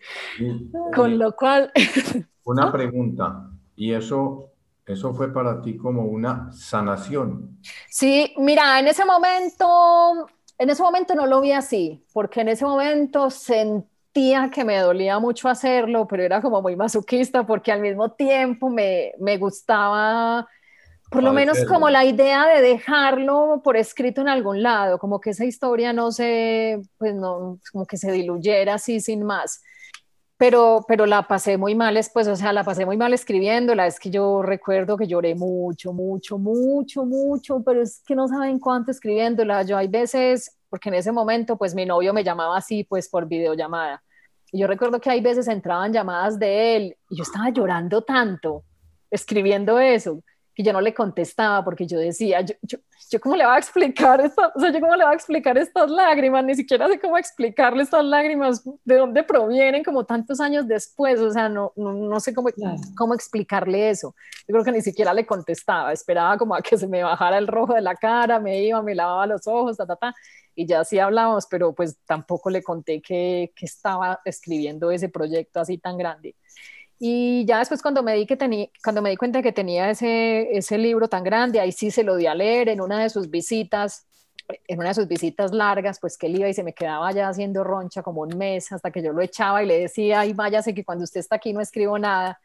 con lo cual... Una pregunta, ¿y eso eso fue para ti como una sanación. Sí, mira, en ese momento, en ese momento no lo vi así, porque en ese momento sentía que me dolía mucho hacerlo, pero era como muy masoquista, porque al mismo tiempo me, me gustaba, por lo menos como la idea de dejarlo por escrito en algún lado, como que esa historia no se, pues no, como que se diluyera así sin más pero, pero la pasé muy mal después, o sea, la pasé muy mal escribiéndola, es que yo recuerdo que lloré mucho, mucho, mucho, mucho, pero es que no saben cuánto escribiéndola, yo hay veces, porque en ese momento pues mi novio me llamaba así pues por videollamada, y yo recuerdo que hay veces entraban llamadas de él y yo estaba llorando tanto escribiendo eso, que yo no le contestaba porque yo decía, yo, yo, yo cómo le voy a explicar esto, o sea, yo cómo le voy a explicar estas lágrimas, ni siquiera sé cómo explicarle estas lágrimas, de dónde provienen como tantos años después, o sea, no, no, no sé cómo, cómo explicarle eso. Yo creo que ni siquiera le contestaba, esperaba como a que se me bajara el rojo de la cara, me iba, me lavaba los ojos, ta, ta, ta, y ya sí hablábamos, pero pues tampoco le conté que, que estaba escribiendo ese proyecto así tan grande. Y ya después cuando me di, que cuando me di cuenta que tenía ese, ese libro tan grande, ahí sí se lo di a leer en una de sus visitas, en una de sus visitas largas, pues que él iba y se me quedaba ya haciendo roncha como un mes hasta que yo lo echaba y le decía, ay, váyase que cuando usted está aquí no escribo nada.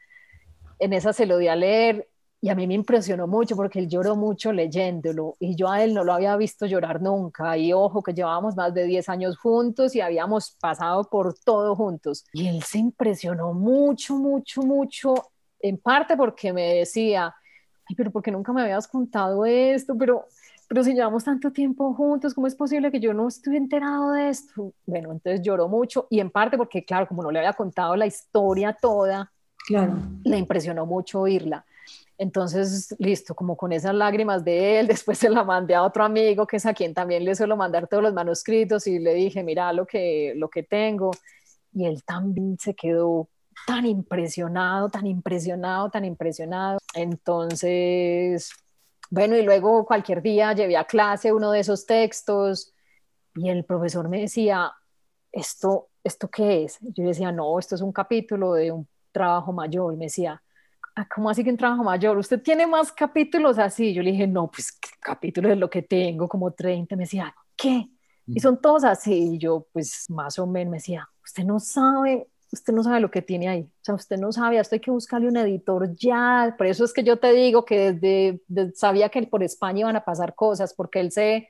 En esa se lo di a leer y a mí me impresionó mucho porque él lloró mucho leyéndolo y yo a él no lo había visto llorar nunca y ojo que llevábamos más de 10 años juntos y habíamos pasado por todo juntos y él se impresionó mucho, mucho, mucho, en parte porque me decía, ay, pero porque nunca me habías contado esto, pero pero si llevamos tanto tiempo juntos, ¿cómo es posible que yo no estuve enterado de esto? Bueno, entonces lloró mucho y en parte porque, claro, como no le había contado la historia toda, claro. le impresionó mucho oírla. Entonces, listo, como con esas lágrimas de él, después se la mandé a otro amigo, que es a quien también le suelo mandar todos los manuscritos y le dije, mira lo que, lo que tengo. Y él también se quedó tan impresionado, tan impresionado, tan impresionado. Entonces, bueno, y luego cualquier día llevé a clase uno de esos textos y el profesor me decía, ¿esto, ¿esto qué es? Yo decía, no, esto es un capítulo de un trabajo mayor. Y me decía, ¿cómo así que un trabajo mayor? ¿Usted tiene más capítulos así? Yo le dije, no, pues capítulos es lo que tengo, como 30. Me decía, ¿qué? Y son todos así. Y yo, pues más o menos, me decía, usted no sabe, usted no sabe lo que tiene ahí. O sea, usted no sabe, hasta hay que buscarle un editor ya. Por eso es que yo te digo que desde, sabía que por España iban a pasar cosas, porque él se,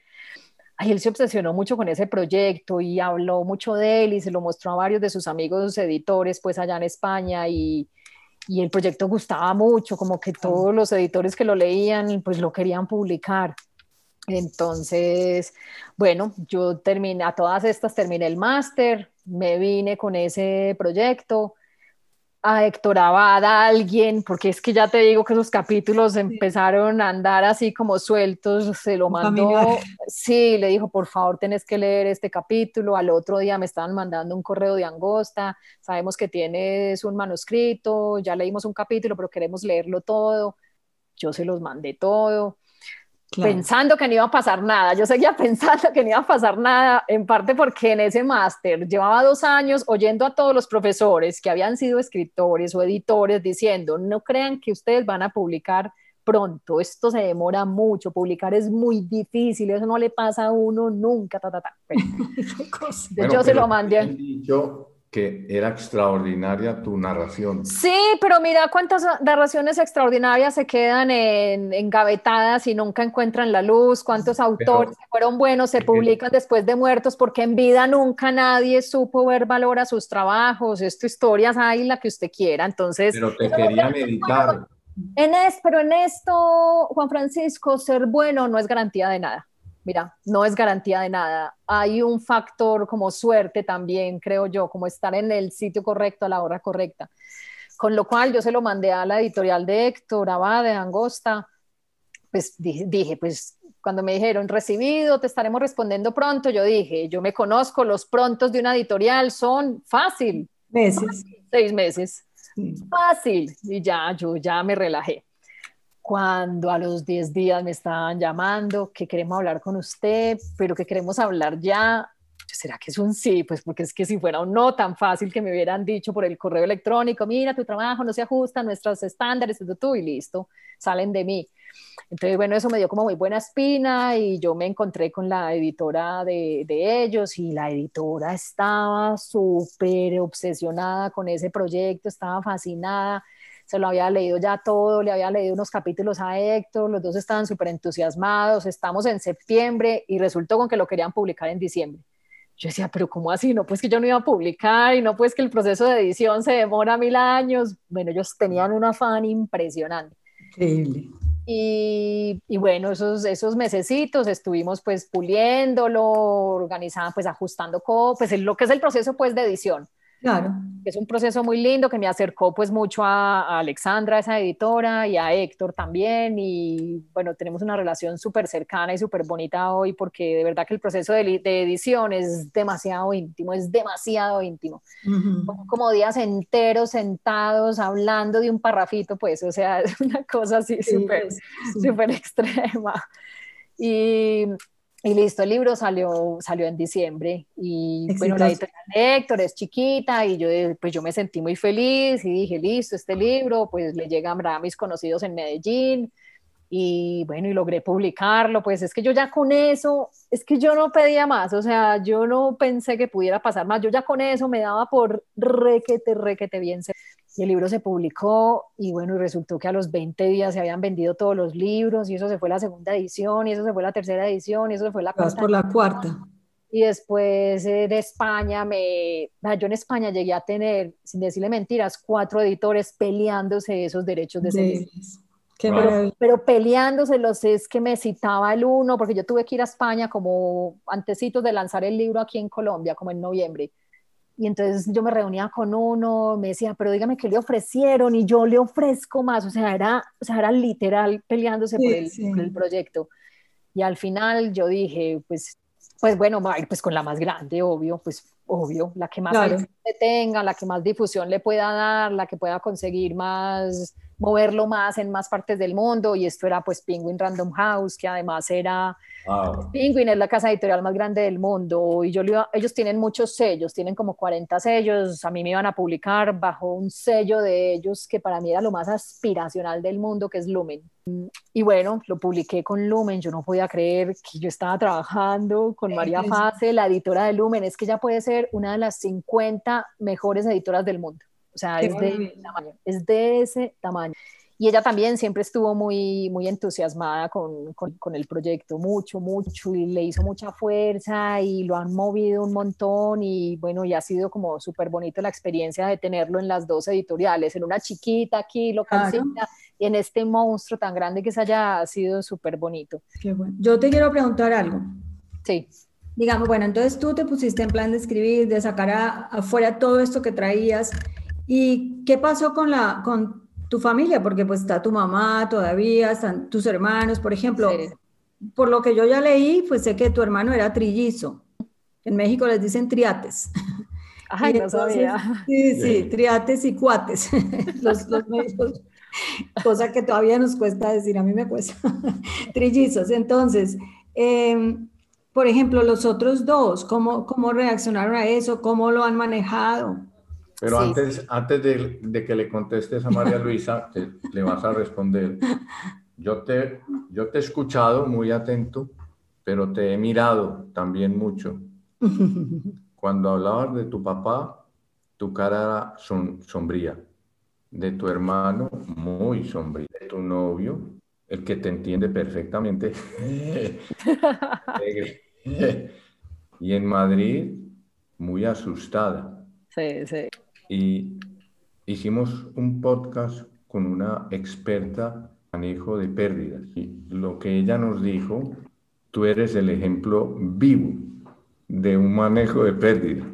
ay, él se obsesionó mucho con ese proyecto y habló mucho de él y se lo mostró a varios de sus amigos editores, pues allá en España y y el proyecto gustaba mucho, como que todos los editores que lo leían, pues lo querían publicar. Entonces, bueno, yo terminé, a todas estas terminé el máster, me vine con ese proyecto, a Héctor Abad, a alguien, porque es que ya te digo que esos capítulos empezaron a andar así como sueltos, se lo mandó, sí, le dijo, por favor, tenés que leer este capítulo, al otro día me estaban mandando un correo de angosta, sabemos que tienes un manuscrito, ya leímos un capítulo, pero queremos leerlo todo, yo se los mandé todo, pensando que no iba a pasar nada. Yo seguía pensando que no iba a pasar nada, en parte porque en ese máster llevaba dos años oyendo a todos los profesores que habían sido escritores o editores diciendo, no crean que ustedes van a publicar pronto, esto se demora mucho, publicar es muy difícil, eso no le pasa a uno nunca, ta, ta, ta. yo se lo mandé que era extraordinaria tu narración. Sí, pero mira cuántas narraciones extraordinarias se quedan en, engavetadas y nunca encuentran la luz, cuántos autores fueron buenos se publican después de muertos porque en vida nunca nadie supo ver valor a sus trabajos, es tu historia, hay la que usted quiera, entonces... Pero te quería meditar. En es, pero en esto, Juan Francisco, ser bueno no es garantía de nada mira, no es garantía de nada. Hay un factor como suerte también, creo yo, como estar en el sitio correcto a la hora correcta. Con lo cual yo se lo mandé a la editorial de Héctor Abad de Angosta. Pues dije, pues cuando me dijeron recibido, te estaremos respondiendo pronto, yo dije, yo me conozco, los prontos de una editorial son fácil. Meses. seis meses. Fácil. Y ya, yo ya me relajé cuando a los 10 días me estaban llamando, que queremos hablar con usted, pero que queremos hablar ya. ¿Será que es un sí? Pues porque es que si fuera un no tan fácil que me hubieran dicho por el correo electrónico, mira, tu trabajo no se ajusta a nuestros estándares, tú y listo, salen de mí. Entonces, bueno, eso me dio como muy buena espina y yo me encontré con la editora de, de ellos y la editora estaba súper obsesionada con ese proyecto, estaba fascinada se lo había leído ya todo, le había leído unos capítulos a Héctor, los dos estaban súper entusiasmados, estamos en septiembre y resultó con que lo querían publicar en diciembre. Yo decía, pero ¿cómo así? No, pues que yo no iba a publicar y no, pues que el proceso de edición se demora mil años. Bueno, ellos tenían un afán impresionante. Increíble. Y, y, bueno, esos, esos mesecitos estuvimos pues puliéndolo, organizando, pues ajustando, pues lo que es el proceso pues de edición. Claro. Es un proceso muy lindo que me acercó pues mucho a, Alexandra, esa editora, y a Héctor también. Y bueno, tenemos una relación súper cercana y súper bonita hoy porque de verdad que el proceso de, edición es demasiado íntimo, es demasiado íntimo. como, días enteros sentados hablando de un parrafito, pues, o sea, es una cosa así súper, súper extrema. Y, y listo, el libro salió, salió en diciembre y bueno, la editorial de Héctor es chiquita y yo pues yo me sentí muy feliz y dije, listo, este libro pues le llega a mis conocidos en Medellín y bueno, y logré publicarlo, pues es que yo ya con eso, es que yo no pedía más, o sea, yo no pensé que pudiera pasar más, yo ya con eso me daba por requete, requete bien. Y el libro se publicó y bueno, y resultó que a los 20 días se habían vendido todos los libros y eso se fue la segunda edición y eso se fue la tercera edición y eso se fue la cuarta. por la cuarta. Y después eh, de España, me, yo en España llegué a tener, sin decirle mentiras, cuatro editores peleándose esos derechos de ese pero, pero, peleándoselos es que me citaba el uno, porque yo tuve que ir a España como antecitos de lanzar el libro aquí en Colombia, como en noviembre. Y entonces yo me reunía con uno, me decía, pero dígame qué le ofrecieron y yo le ofrezco más. O sea, era, o sea, era literal peleándose por, el, por, el, proyecto. Y al final yo dije, pues, pues bueno, pues con la más grande, obvio, pues obvio, la que más tenga, la que más difusión le pueda dar, la que pueda conseguir más moverlo más en más partes del mundo y esto era pues Penguin Random House, que además era Penguin es la casa editorial más grande del mundo y yo ellos tienen muchos sellos, tienen como 40 sellos, a mí me iban a publicar bajo un sello de ellos que para mí era lo más aspiracional del mundo, que es Lumen. Y bueno, lo publiqué con Lumen, yo no podía creer que yo estaba trabajando con María Fase, la editora de Lumen, es que ella puede ser una de las 50 mejores editoras del mundo. O sea, es de, ese tamaño, es de ese tamaño. Y ella también siempre estuvo muy, muy entusiasmada con, con, el proyecto, mucho, mucho, y le hizo mucha fuerza y lo han movido un montón y bueno, y ha sido como súper bonita la experiencia de tenerlo en las dos editoriales, en una chiquita aquí, localcita, y en este monstruo tan grande que se haya sido súper bonito. Qué bueno. Yo te quiero preguntar algo. Sí. Digamos, bueno, entonces tú te pusiste en plan de escribir, de sacar afuera todo esto que traías ¿Y qué pasó con, la, con tu familia? Porque pues está tu mamá todavía, están tus hermanos, por ejemplo. Por lo que yo ya leí, pues sé que tu hermano era trillizo. En México les dicen triates. Ay, no sabía. Sí, sí, triates y cuates. los, los médicos, cosa que todavía nos cuesta decir, a mí me cuesta. Trillizos. Entonces, em, por ejemplo, los otros dos, ¿cómo, ¿cómo reaccionaron a eso? ¿Cómo lo han manejado? Pero antes, antes de, que le contestes a María Luisa, le vas a responder. Yo te, yo te he escuchado muy atento, pero te he mirado también mucho. Cuando hablabas de tu papá, tu cara era sombría. De tu hermano, muy sombría. De tu novio, el que te entiende perfectamente. y en Madrid, muy asustada. Sí, sí y hicimos un podcast con una experta manejo de pérdidas. Y lo que ella nos dijo, tú eres el ejemplo vivo de un manejo de pérdidas.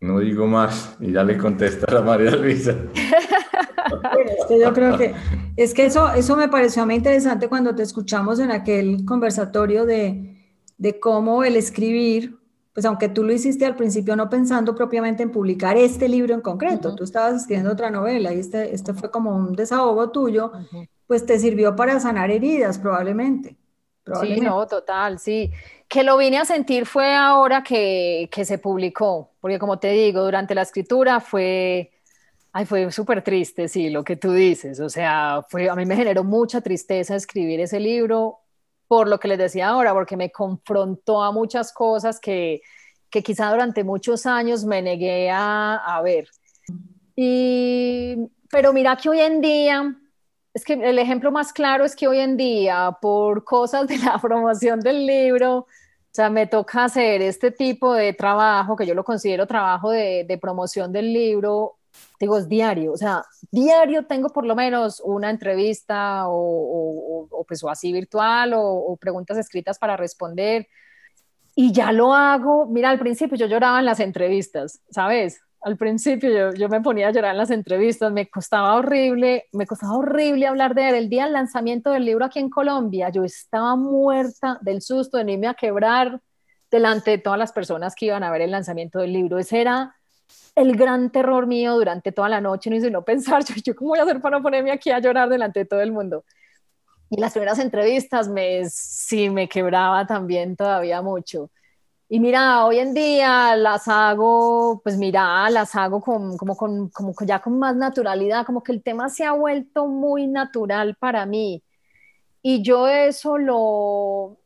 No digo más y ya le contesta a María Luisa. es que yo creo que es que eso, eso me pareció a mí interesante cuando te escuchamos en aquel conversatorio de, de cómo el escribir pues aunque tú lo hiciste al principio no pensando propiamente en publicar este libro en concreto, tú estabas escribiendo otra novela y este, este fue como un desahogo tuyo, pues te sirvió para sanar heridas probablemente, Sí, no, total, sí. Que lo vine a sentir fue ahora que, que se publicó, porque como te digo, durante la escritura fue, ay, fue súper triste, sí, lo que tú dices, o sea, fue, a mí me generó mucha tristeza escribir ese libro, por lo que les decía ahora, porque me confrontó a muchas cosas que, que quizá durante muchos años me negué a, a ver. Y, pero mira que hoy en día, es que el ejemplo más claro es que hoy en día, por cosas de la promoción del libro, o sea, me toca hacer este tipo de trabajo, que yo lo considero trabajo de, de promoción del libro, digo, es diario, o sea, diario tengo por lo menos una entrevista o, o, pues, o así virtual o, preguntas escritas para responder y ya lo hago, mira, al principio yo lloraba en las entrevistas, ¿sabes? Al principio yo, yo, me ponía a llorar en las entrevistas, me costaba horrible, me costaba horrible hablar de él. El día del lanzamiento del libro aquí en Colombia, yo estaba muerta del susto de irme a quebrar delante de todas las personas que iban a ver el lanzamiento del libro. Ese era el gran terror mío durante toda la noche, no hice no pensar, yo, yo cómo voy a hacer para ponerme aquí a llorar delante de todo el mundo. Y las primeras entrevistas me, sí me quebraba también todavía mucho. Y mira, hoy en día las hago, pues mira, las hago con, como, con, como ya con más naturalidad, como que el tema se ha vuelto muy natural para mí. Y yo eso lo,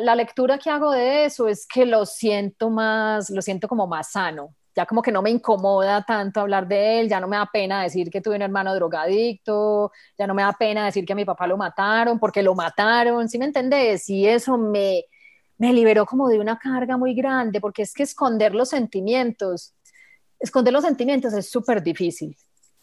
la lectura que hago de eso es que lo siento más, lo siento como más sano ya como que no me incomoda tanto hablar de él, ya no me da pena decir que tuve un hermano drogadicto, ya no me da pena decir que a mi papá lo mataron porque lo mataron, ¿sí me entendés? Y eso me, me liberó como de una carga muy grande, porque es que esconder los sentimientos, esconder los sentimientos es súper difícil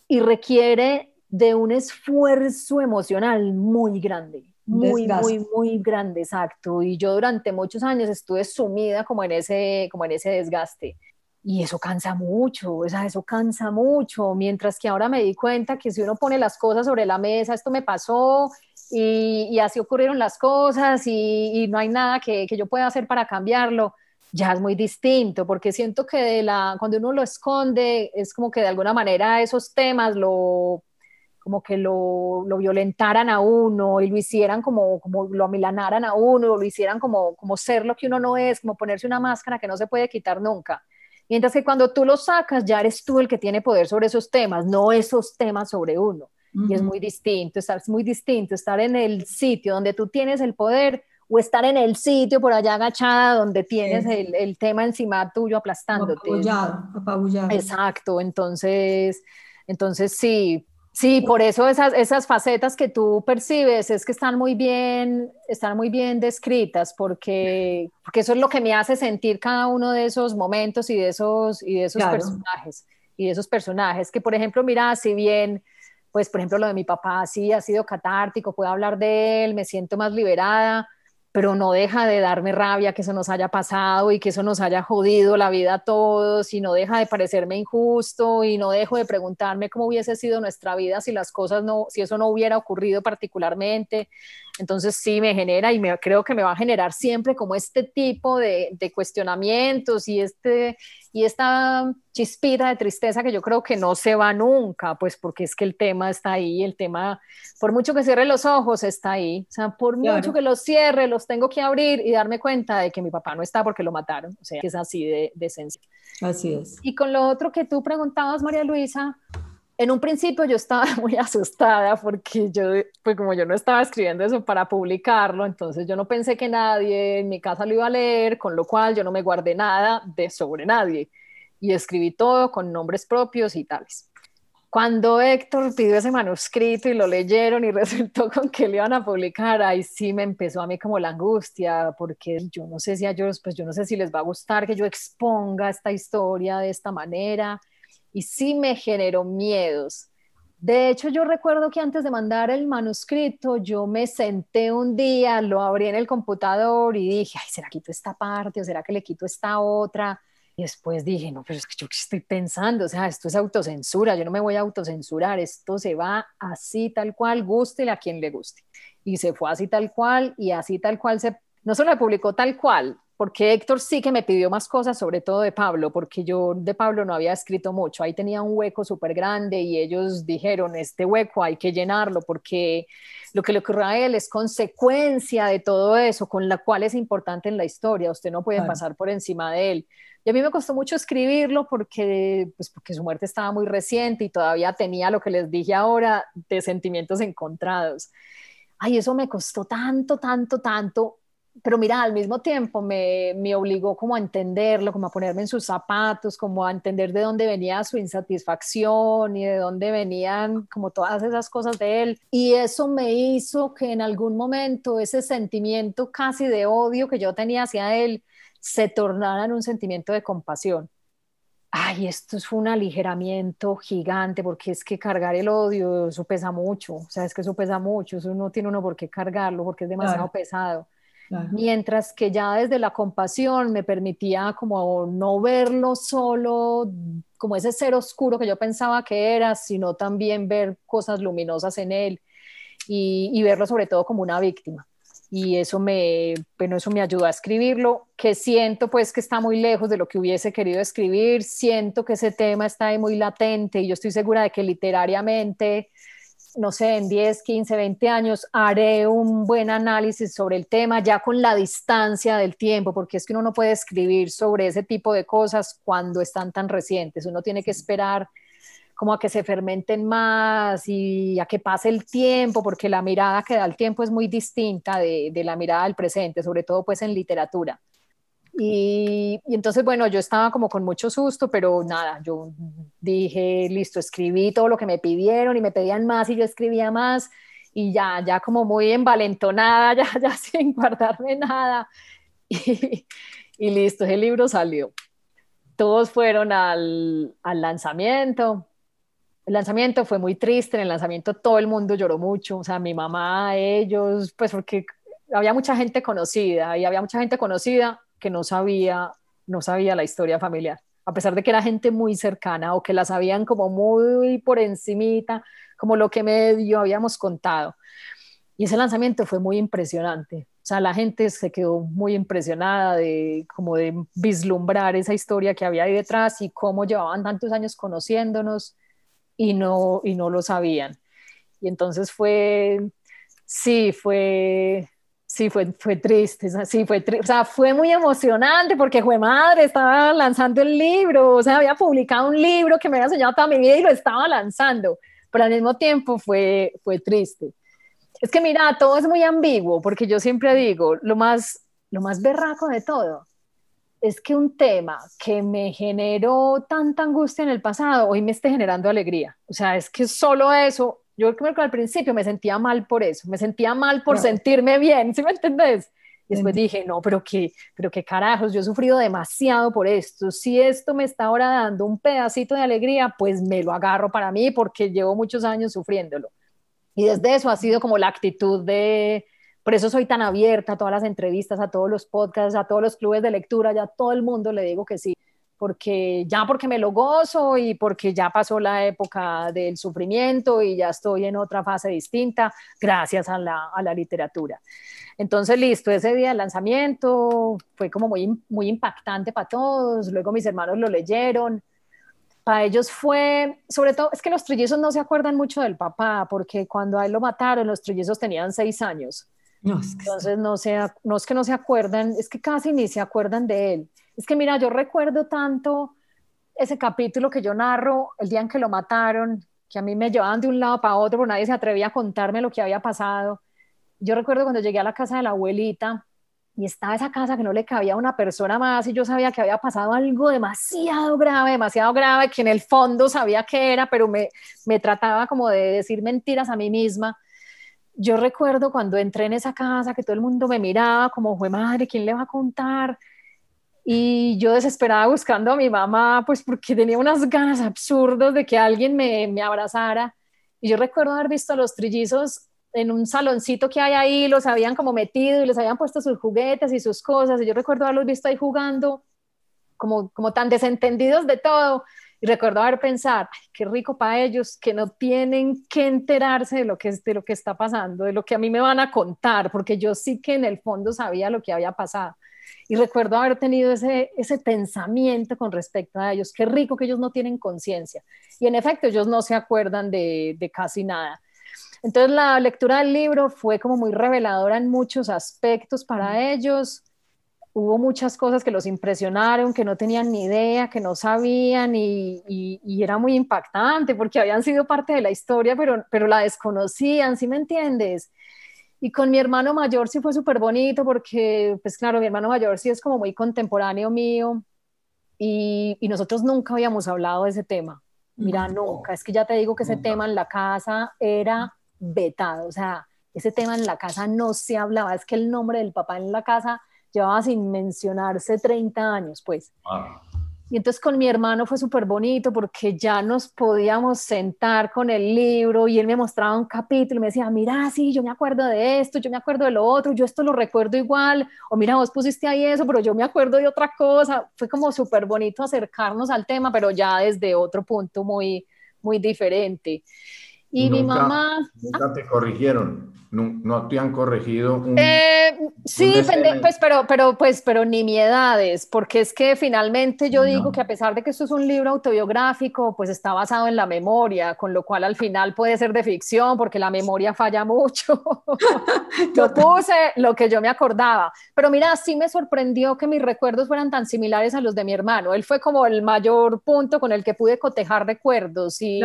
y requiere de un esfuerzo emocional muy grande muy, muy, muy grande, exacto. Y yo durante muchos años estuve sumida como en ese, como en ese desgaste. Y eso cansa mucho, o sea, eso cansa mucho. Mientras que ahora me di cuenta que si uno pone las cosas sobre la mesa, esto me pasó y, así ocurrieron las cosas y, no hay nada que, yo pueda hacer para cambiarlo, ya es muy distinto, porque siento que cuando uno lo esconde, es como que de alguna manera esos temas lo como que lo, violentaran a uno y lo hicieran como, como lo amilanaran a uno, o lo hicieran como, como ser lo que uno no es, como ponerse una máscara que no se puede quitar nunca. Mientras que cuando tú lo sacas, ya eres tú el que tiene poder sobre esos temas, no esos temas sobre uno. Y es muy distinto, estar, es muy distinto estar en el sitio donde tú tienes el poder o estar en el sitio por allá agachada donde tienes el, el, tema encima tuyo aplastándote. Apabullado, apabullado. Exacto, entonces, entonces sí, Sí, por eso esas, esas facetas que tú percibes es que están muy bien, están muy bien descritas, porque, porque eso es lo que me hace sentir cada uno de esos momentos y de esos, y de esos personajes. Y de esos personajes, que por ejemplo, mira, si bien, pues por ejemplo lo de mi papá sí ha sido catártico, puedo hablar de él, me siento más liberada, pero no deja de darme rabia que eso nos haya pasado y que eso nos haya jodido la vida a todos y no deja de parecerme injusto y no dejo de preguntarme cómo hubiese sido nuestra vida si las cosas no, si eso no hubiera ocurrido particularmente. Entonces sí me genera y me, creo que me va a generar siempre como este tipo de, de cuestionamientos y, este, y esta chispita de tristeza que yo creo que no se va nunca, pues porque es que el tema está ahí, el tema, por mucho que cierre los ojos, está ahí. O sea, por mucho que los cierre, los tengo que abrir y darme cuenta de que mi papá no está porque lo mataron. O sea, que es así de, de sencillo. Así es. Y con lo otro que tú preguntabas, María Luisa, en un principio yo estaba muy asustada porque yo, pues como yo no estaba escribiendo eso para publicarlo, entonces yo no pensé que nadie en mi casa lo iba a leer, con lo cual yo no me guardé nada de sobre nadie y escribí todo con nombres propios y tales. Cuando Héctor pidió ese manuscrito y lo leyeron y resultó con que le iban a publicar, ahí sí me empezó a mí como la angustia, porque yo no sé si a ellos, pues yo no sé si les va a gustar que yo exponga esta historia de esta manera y sí me generó miedos. De hecho, yo recuerdo que antes de mandar el manuscrito, yo me senté un día, lo abrí en el computador y dije, ay, ¿será que quito esta parte o será que le quito esta otra? Y después dije, no, pero es que yo estoy pensando, o sea, esto es autocensura, yo no me voy a autocensurar, esto se va así tal cual, guste a quien le guste. Y se fue así tal cual y así tal cual se, no se lo publicó tal cual, porque Héctor sí que me pidió más cosas, sobre todo de Pablo, porque yo de Pablo no había escrito mucho, ahí tenía un hueco súper grande y ellos dijeron, este hueco hay que llenarlo porque lo que le ocurre a él es consecuencia de todo eso, con la cual es importante en la historia, usted no puede pasar por encima de él. Y a mí me costó mucho escribirlo porque, pues porque su muerte estaba muy reciente y todavía tenía lo que les dije ahora de sentimientos encontrados. Ay, eso me costó tanto, tanto, tanto, pero mira, al mismo tiempo me, me, obligó como a entenderlo, como a ponerme en sus zapatos, como a entender de dónde venía su insatisfacción y de dónde venían como todas esas cosas de él. Y eso me hizo que en algún momento ese sentimiento casi de odio que yo tenía hacia él se tornara en un sentimiento de compasión. Ay, esto fue un aligeramiento gigante porque es que cargar el odio, eso pesa mucho, o sea, es que eso pesa mucho, eso no tiene uno por qué cargarlo porque es demasiado pesado Mientras que ya desde la compasión me permitía como no verlo solo como ese ser oscuro que yo pensaba que era, sino también ver cosas luminosas en él y, verlo sobre todo como una víctima. Y eso me, bueno, eso me ayudó a escribirlo, que siento pues que está muy lejos de lo que hubiese querido escribir, siento que ese tema está ahí muy latente y yo estoy segura de que literariamente no sé, en 10, 15, 20 años haré un buen análisis sobre el tema ya con la distancia del tiempo, porque es que uno no puede escribir sobre ese tipo de cosas cuando están tan recientes, uno tiene que esperar como a que se fermenten más y a que pase el tiempo, porque la mirada que da el tiempo es muy distinta de, de la mirada del presente, sobre todo pues en literatura. Y, y, entonces, bueno, yo estaba como con mucho susto, pero nada, yo dije, listo, escribí todo lo que me pidieron y me pedían más y yo escribía más y ya, ya como muy envalentonada, ya, ya sin guardarme nada. Y, y listo, ese libro salió. Todos fueron al, al lanzamiento. El lanzamiento fue muy triste, en el lanzamiento todo el mundo lloró mucho, o sea, mi mamá, ellos, pues porque había mucha gente conocida y había mucha gente conocida que no sabía, no sabía la historia familiar, a pesar de que era gente muy cercana o que la sabían como muy por encimita, como lo que medio habíamos contado. Y ese lanzamiento fue muy impresionante. O sea, la gente se quedó muy impresionada de como de vislumbrar esa historia que había ahí detrás y cómo llevaban tantos años conociéndonos y no, y no lo sabían. Y entonces fue, sí, fue, sí, fue, fue triste, sí, fue o sea, fue muy emocionante porque fue madre, estaba lanzando el libro, o sea, había publicado un libro que me había soñado toda mi vida y lo estaba lanzando, pero al mismo tiempo fue, fue triste. Es que mira, todo es muy ambiguo porque yo siempre digo, lo más, lo más berraco de todo es que un tema que me generó tanta angustia en el pasado, hoy me esté generando alegría. O sea, es que solo eso, yo creo que al principio me sentía mal por eso, me sentía mal por sentirme bien, ¿sí me entendés? Y después dije, no, pero qué, pero qué carajos, yo he sufrido demasiado por esto. Si esto me está ahora dando un pedacito de alegría, pues me lo agarro para mí porque llevo muchos años sufriéndolo. Y desde eso ha sido como la actitud de, por eso soy tan abierta a todas las entrevistas, a todos los podcasts, a todos los clubes de lectura, ya a todo el mundo le digo que sí, porque ya porque me lo gozo y porque ya pasó la época del sufrimiento y ya estoy en otra fase distinta gracias a la, a la literatura. Entonces, listo, ese día del lanzamiento fue como muy, muy impactante para todos, luego mis hermanos lo leyeron, para ellos fue, sobre todo, es que los trillizos no se acuerdan mucho del papá, porque cuando a él lo mataron, los trillizos tenían seis años. Entonces, no, no es que no se acuerdan, es que casi ni se acuerdan de él. Es que mira, yo recuerdo tanto ese capítulo que yo narro el día en que lo mataron, que a mí me llevaban de un lado para otro, pero nadie se atrevía a contarme lo que había pasado. Yo recuerdo cuando llegué a la casa de la abuelita y estaba esa casa que no le cabía una persona más y yo sabía que había pasado algo demasiado grave, demasiado grave, que en el fondo sabía que era, pero me, me trataba como de decir mentiras a mí misma yo recuerdo cuando entré en esa casa que todo el mundo me miraba como, fue madre, ¿quién le va a contar? Y yo desesperada buscando a mi mamá, pues porque tenía unas ganas absurdas de que alguien me, me abrazara. Y yo recuerdo haber visto a los trillizos en un saloncito que hay ahí, los habían como metido y les habían puesto sus juguetes y sus cosas. Y yo recuerdo haberlos visto ahí jugando, como, como tan desentendidos de todo. Y recuerdo haber pensado, qué rico para ellos que no tienen que enterarse de lo que, de lo que está pasando, de lo que a mí me van a contar, porque yo sí que en el fondo sabía lo que había pasado. Y recuerdo haber tenido ese, ese pensamiento con respecto a ellos, qué rico que ellos no tienen conciencia. Y en efecto, ellos no se acuerdan de, de casi nada. Entonces la lectura del libro fue como muy reveladora en muchos aspectos para ellos hubo muchas cosas que los impresionaron, que no tenían ni idea, que no sabían y, y, era muy impactante porque habían sido parte de la historia, pero, pero la desconocían, ¿sí me entiendes? Y con mi hermano mayor sí fue súper bonito porque, pues claro, mi hermano mayor sí es como muy contemporáneo mío y, y nosotros nunca habíamos hablado de ese tema. Mira, nunca, es que ya te digo que ese tema en la casa era vetado, o sea, ese tema en la casa no se hablaba, es que el nombre del papá en la casa llevaba sin mencionarse 30 años, pues. Y entonces con mi hermano fue súper bonito porque ya nos podíamos sentar con el libro y él me mostraba un capítulo y me decía, mira, sí, yo me acuerdo de esto, yo me acuerdo de lo otro, yo esto lo recuerdo igual, o mira, vos pusiste ahí eso, pero yo me acuerdo de otra cosa. Fue como súper bonito acercarnos al tema, pero ya desde otro punto muy, muy diferente. Y mi mamá... Nunca te corrigieron. No, te han corregido un, eh, sí pues pero pero pues pero nimiedades porque es que finalmente yo digo que a pesar de que esto es un libro autobiográfico pues está basado en la memoria con lo cual al final puede ser de ficción porque la memoria falla mucho. Yo puse lo que yo me acordaba pero mira sí me sorprendió que mis recuerdos fueran tan similares a los de mi hermano. Él fue como el mayor punto con el que pude cotejar recuerdos y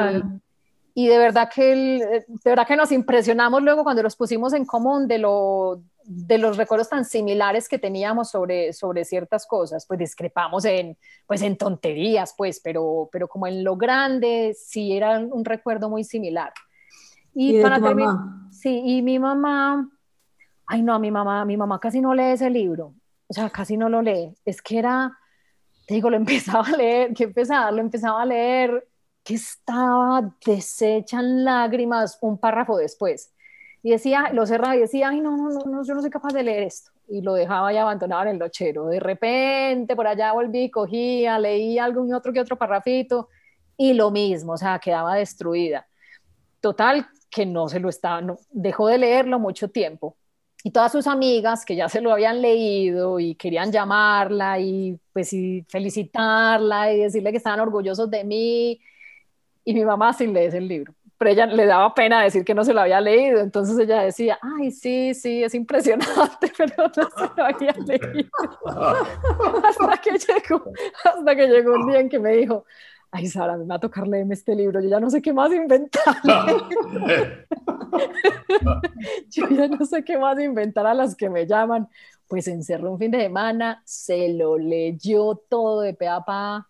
y de verdad que de verdad que nos impresionamos luego cuando los pusimos en común de lo de los recuerdos tan similares que teníamos sobre, sobre ciertas cosas, pues discrepamos en, pues en tonterías, pues, pero, pero como en lo grande sí era un recuerdo muy similar. Y, para mamá? Sí, y mi mamá, ay no, mi mamá, mi mamá casi no lee ese libro, o sea, casi no lo lee. Es que era, te digo, lo empezaba a leer, que empezaba, lo empezaba a leer, estaba deshecha en lágrimas un párrafo después. Y decía, lo cerraba y decía, ay, no, no, no, yo no soy capaz de leer esto. Y lo dejaba ya abandonado en el nochero. De repente, por allá volví, cogía, leía algún otro que otro parrafito y lo mismo, o sea, quedaba destruida. Total, que no se lo estaba, no, dejó de leerlo mucho tiempo. Y todas sus amigas que ya se lo habían leído y querían llamarla y pues y felicitarla y decirle que estaban orgullosos de mí. Y mi mamá sin leer el libro. Pero ella le daba pena decir que no se lo había leído. Entonces ella decía, ay, sí, sí, es impresionante, pero no se lo había leído. hasta, que llegó, hasta que llegó un día en que me dijo, ay Sara, me va a tocar leerme este libro, yo ya no sé qué más inventar. yo ya no sé qué más inventar a las que me llaman. Pues encerró un fin de semana, se lo leyó todo de pe a pa,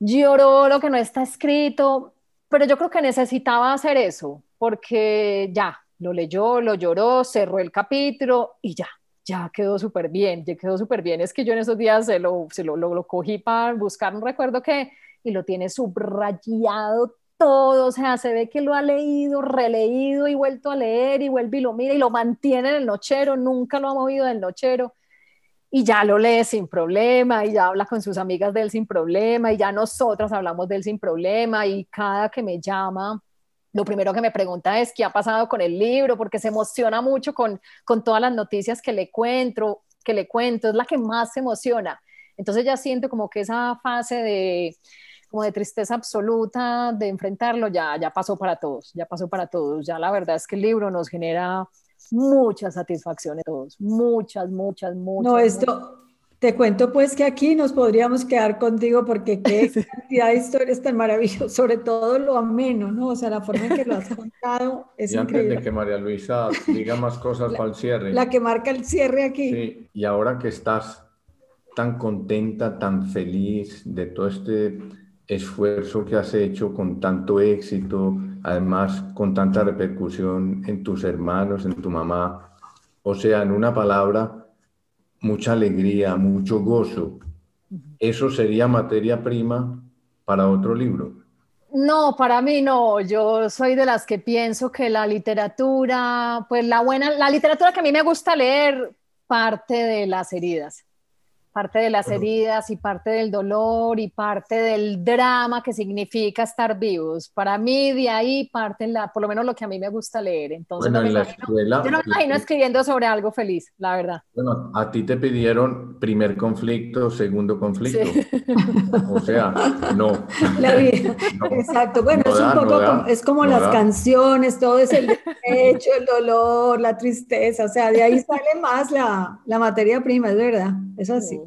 lloró lo que no está escrito, pero yo creo que necesitaba hacer eso, porque ya, lo leyó, lo lloró, cerró el capítulo y ya, ya quedó súper bien, ya quedó súper bien. Es que yo en esos días se lo, se lo, lo, cogí para buscar un recuerdo que y lo tiene subrayado todo, o sea, se ve que lo ha leído, releído y vuelto a leer y vuelve y lo mira y lo mantiene en el nochero, nunca lo ha movido del nochero y ya lo lee sin problema y ya habla con sus amigas de él sin problema y ya nosotras hablamos de él sin problema y cada que me llama, lo primero que me pregunta es qué ha pasado con el libro, porque se emociona mucho con, con todas las noticias que le cuento, que le cuento, es la que más se emociona. Entonces ya siento como que esa fase de como de tristeza absoluta de enfrentarlo, ya, ya pasó para todos, ya pasó para todos. Ya la verdad es que el libro nos genera muchas satisfacciones a todos, muchas, muchas, muchas. No, esto, te cuento pues que aquí nos podríamos quedar contigo porque qué cantidad de historias tan maravillosas, sobre todo lo ameno, ¿no? O sea, la forma en que lo has contado es y antes de que María Luisa diga más cosas para el cierre. La que marca el cierre aquí. Sí, y ahora que estás tan contenta, tan feliz de todo este esfuerzo que has hecho con tanto éxito, además con tanta repercusión en tus hermanos, en tu mamá. O sea, en una palabra, mucha alegría, mucho gozo. ¿Eso sería materia prima para otro libro? No, para mí no. Yo soy de las que pienso que la literatura, pues la buena, la literatura que a mí me gusta leer parte de las heridas parte de las heridas y parte del dolor y parte del drama que significa estar vivos. Para mí de ahí parte la, por lo menos lo que a mí me gusta leer. Entonces no me imagino, yo no me imagino escribiendo sobre algo feliz, la verdad. Bueno, a ti te pidieron primer conflicto, segundo conflicto. O sea, no. Exacto. Bueno, es un poco como, es como las canciones, todo es el derecho, el dolor, la tristeza. O sea, de ahí sale más la, la materia prima, es verdad. Es así.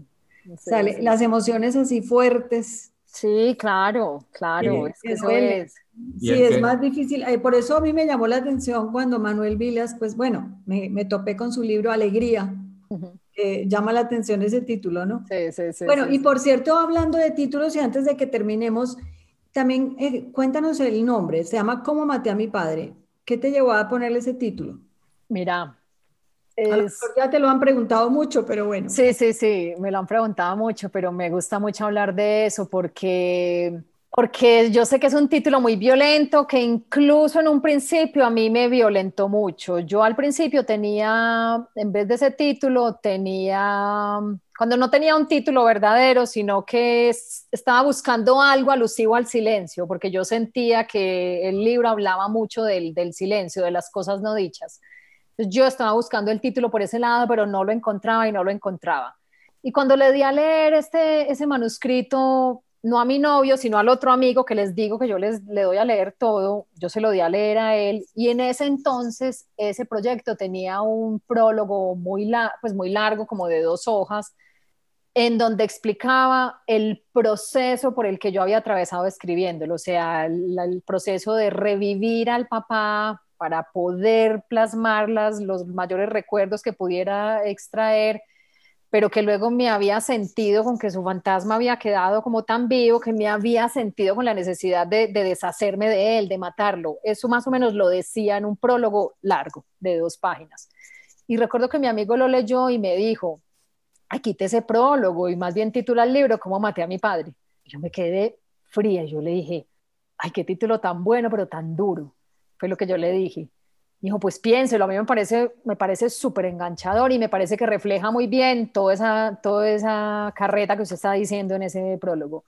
Sale, las emociones así fuertes. Sí, claro, claro. es que eso es. Sí, es más difícil. Eh, por eso a mí me llamó la atención cuando Manuel Vilas, pues bueno, me, me topé con su libro Alegría. llama la atención ese título, ¿no? Sí, sí, sí. Bueno, y por cierto, hablando de títulos y antes de que terminemos, también eh, cuéntanos el nombre. Se llama ¿Cómo maté a mi padre? ¿Qué te llevó a ponerle ese título? Mira, ya te lo han preguntado mucho, pero bueno. Sí, sí, sí, me lo han preguntado mucho, pero me gusta mucho hablar de eso porque, porque yo sé que es un título muy violento, que incluso en un principio a mí me violentó mucho. Yo al principio tenía, en vez de ese título, tenía, cuando no tenía un título verdadero, sino que estaba buscando algo alusivo al silencio, porque yo sentía que el libro hablaba mucho del, del silencio, de las cosas no dichas yo estaba buscando el título por ese lado, pero no lo encontraba y no lo encontraba. Y cuando le di a leer este, ese manuscrito, no a mi novio, sino al otro amigo que les digo que yo les le doy a leer todo, yo se lo di a leer a él. Y en ese entonces, ese proyecto tenía un prólogo muy, pues muy largo, como de dos hojas, en donde explicaba el proceso por el que yo había atravesado escribiéndolo, o sea, el proceso de revivir al papá para poder plasmar los mayores recuerdos que pudiera extraer, pero que luego me había sentido con que su fantasma había quedado como tan vivo que me había sentido con la necesidad de, de deshacerme de él, de matarlo. Eso más o menos lo decía en un prólogo largo de dos páginas. Y recuerdo que mi amigo lo leyó y me dijo, aquí te ese prólogo y más bien titula el libro, ¿Cómo maté a mi padre? yo me quedé fría y yo le dije, ay, qué título tan bueno, pero tan duro. Fue lo que yo le dije. Dijo, pues piénselo, a mí me parece me parece súper enganchador y me parece que refleja muy bien toda esa, toda esa carreta que usted está diciendo en ese prólogo.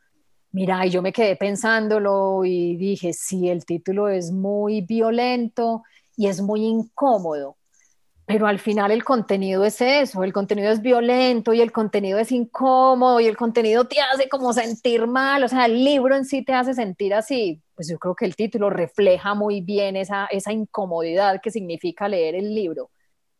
Mira, y yo me quedé pensándolo y dije, sí, el título es muy violento y es muy incómodo pero al final el contenido es eso, el contenido es violento y el contenido es incómodo y el contenido te hace como sentir mal, o sea, el libro en sí te hace sentir así, pues yo creo que el título refleja muy bien esa, esa incomodidad que significa leer el libro.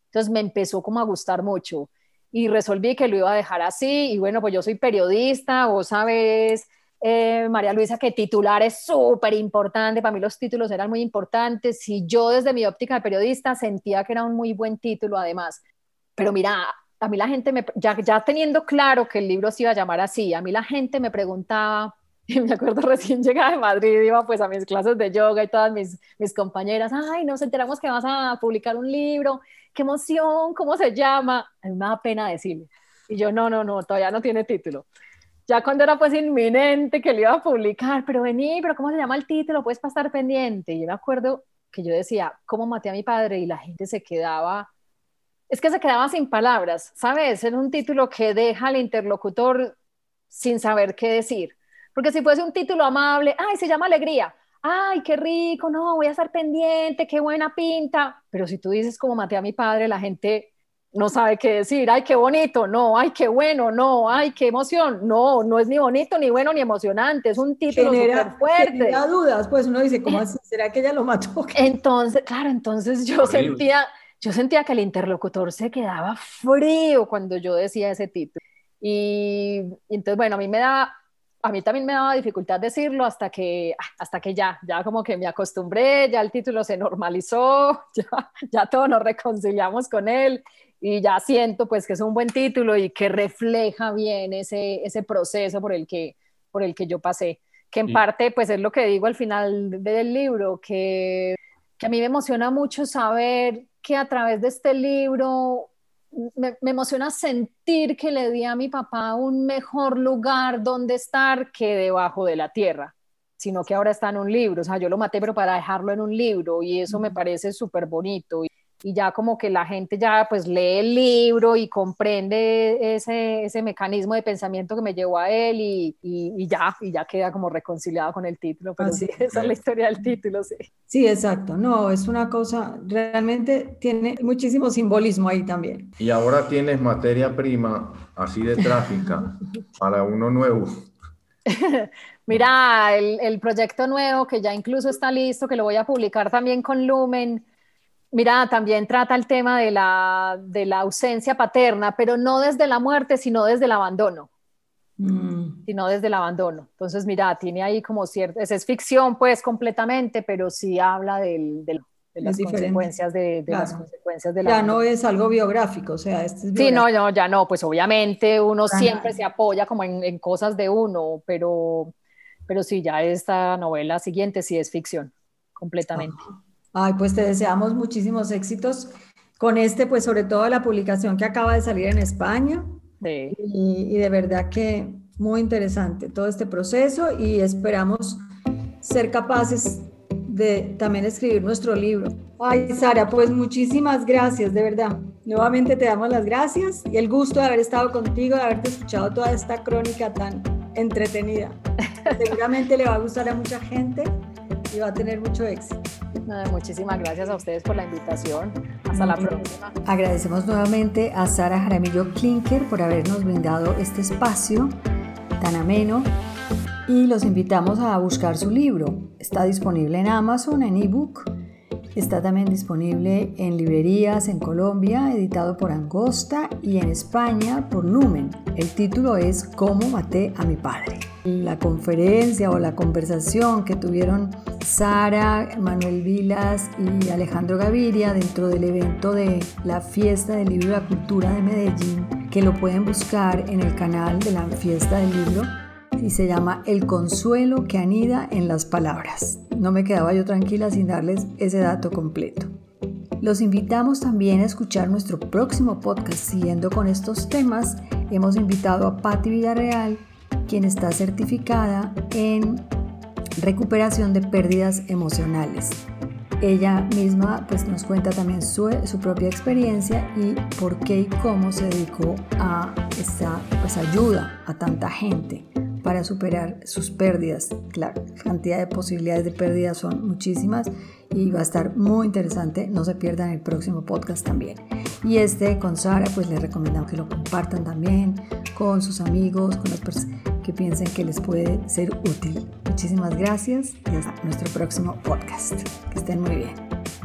Entonces me empezó como a gustar mucho y resolví que lo iba a dejar así y bueno, pues yo soy periodista, vos sabes eh, María Luisa, que titular es súper importante, para mí los títulos eran muy importantes, y yo desde mi óptica de periodista sentía que era un muy buen título además, pero mira, a mí la gente, me, ya, ya teniendo claro que el libro se iba a llamar así, a mí la gente me preguntaba, y me acuerdo recién llegada de Madrid, iba pues a mis clases de yoga y todas mis, mis compañeras, ay, nos enteramos que vas a publicar un libro, qué emoción, ¿cómo se llama? A mí me da pena decirle. Y yo, no, no, no, todavía no tiene título ya cuando era pues inminente que lo iba a publicar, pero vení, pero ¿cómo se llama el título? Puedes pasar pendiente. Y yo me acuerdo que yo decía, ¿cómo maté a mi padre? Y la gente se quedaba, es que se quedaba sin palabras, ¿sabes? Es un título que deja al interlocutor sin saber qué decir. Porque si fuese un título amable, ay, se llama Alegría, ay, qué rico, no, voy a estar pendiente, qué buena pinta. Pero si tú dices cómo maté a mi padre, la gente no sabe qué decir, ay, qué bonito, no, ay, qué bueno, no, ay, qué emoción, no, no es ni bonito, ni bueno, ni emocionante, es un título súper fuerte. Genera dudas, pues uno dice, ¿cómo así? ¿Será que ella lo mató? Entonces, claro, entonces yo sentía, yo sentía que el interlocutor se quedaba frío cuando yo decía ese título. Y, y entonces, bueno, a mí me da a mí también me daba dificultad decirlo hasta que, hasta que ya, ya como que me acostumbré, ya el título se normalizó, ya, ya todos nos reconciliamos con él y ya siento pues que es un buen título y que refleja bien ese, ese proceso por el, que, por el que yo pasé, que en parte pues es lo que digo al final del libro, que, que a mí me emociona mucho saber que a través de este libro me, me, emociona sentir que le di a mi papá un mejor lugar donde estar que debajo de la tierra, sino que ahora está en un libro. O sea, yo lo maté, pero para dejarlo en un libro y eso me parece súper bonito y ya como que la gente ya pues lee el libro y comprende ese, ese mecanismo de pensamiento que me llevó a él y, y, ya, y ya queda como reconciliado con el título, pero sí, esa es la historia del título, sí. Sí, exacto, no, es una cosa, realmente tiene muchísimo simbolismo ahí también. Y ahora tienes materia prima así de tráfica para uno nuevo. Mira, el, el proyecto nuevo que ya incluso está listo, que lo voy a publicar también con Lumen, Mira, también trata el tema de la, de la ausencia paterna, pero no desde la muerte, sino desde el abandono. Mm. Sino desde el abandono. Entonces, mira, tiene ahí como cierto, es, ficción pues completamente, pero sí habla del, de las consecuencias de, las consecuencias de la ya no es algo biográfico o sea este sí no, no ya no pues obviamente uno siempre se apoya como en, en, cosas de uno pero pero sí ya esta novela siguiente sí es ficción completamente Ay, pues te deseamos muchísimos éxitos con este, pues sobre todo la publicación que acaba de salir en España. Sí. Y, de verdad que muy interesante todo este proceso y esperamos ser capaces de también escribir nuestro libro. Ay, Sara, pues muchísimas gracias, de verdad. Nuevamente te damos las gracias y el gusto de haber estado contigo, de haberte escuchado toda esta crónica tan entretenida. Seguramente le va a gustar a mucha gente y va a tener mucho éxito. Muchísimas gracias a ustedes por la invitación. Hasta la próxima. Agradecemos nuevamente a Sara Jaramillo Klinker por habernos brindado este espacio tan ameno y los invitamos a buscar su libro. Está disponible en Amazon, en ebook. Está también disponible en librerías en Colombia, editado por Angosta, y en España por Numen. El título es Cómo maté a mi padre. la conferencia o la conversación que tuvieron Sara, Manuel Vilas y Alejandro Gaviria dentro del evento de la Fiesta del Libro y la Cultura de Medellín, que lo pueden buscar en el canal de la Fiesta del Libro y se llama El consuelo que anida en las palabras. No me quedaba yo tranquila sin darles ese dato completo. Los invitamos también a escuchar nuestro próximo podcast. Siguiendo con estos temas, hemos invitado a Patti Villarreal, quien está certificada en recuperación de pérdidas emocionales. Ella misma pues, nos cuenta también su, su, propia experiencia y por qué y cómo se dedicó a esta pues, ayuda a tanta gente para superar sus pérdidas. La cantidad de posibilidades de pérdida son muchísimas y va a estar muy interesante. No se pierdan el próximo podcast también. Y este con Sara, pues les recomendamos que lo compartan también con sus amigos, con las personas que piensen que les puede ser útil. Muchísimas gracias y hasta nuestro próximo podcast. Que estén muy bien.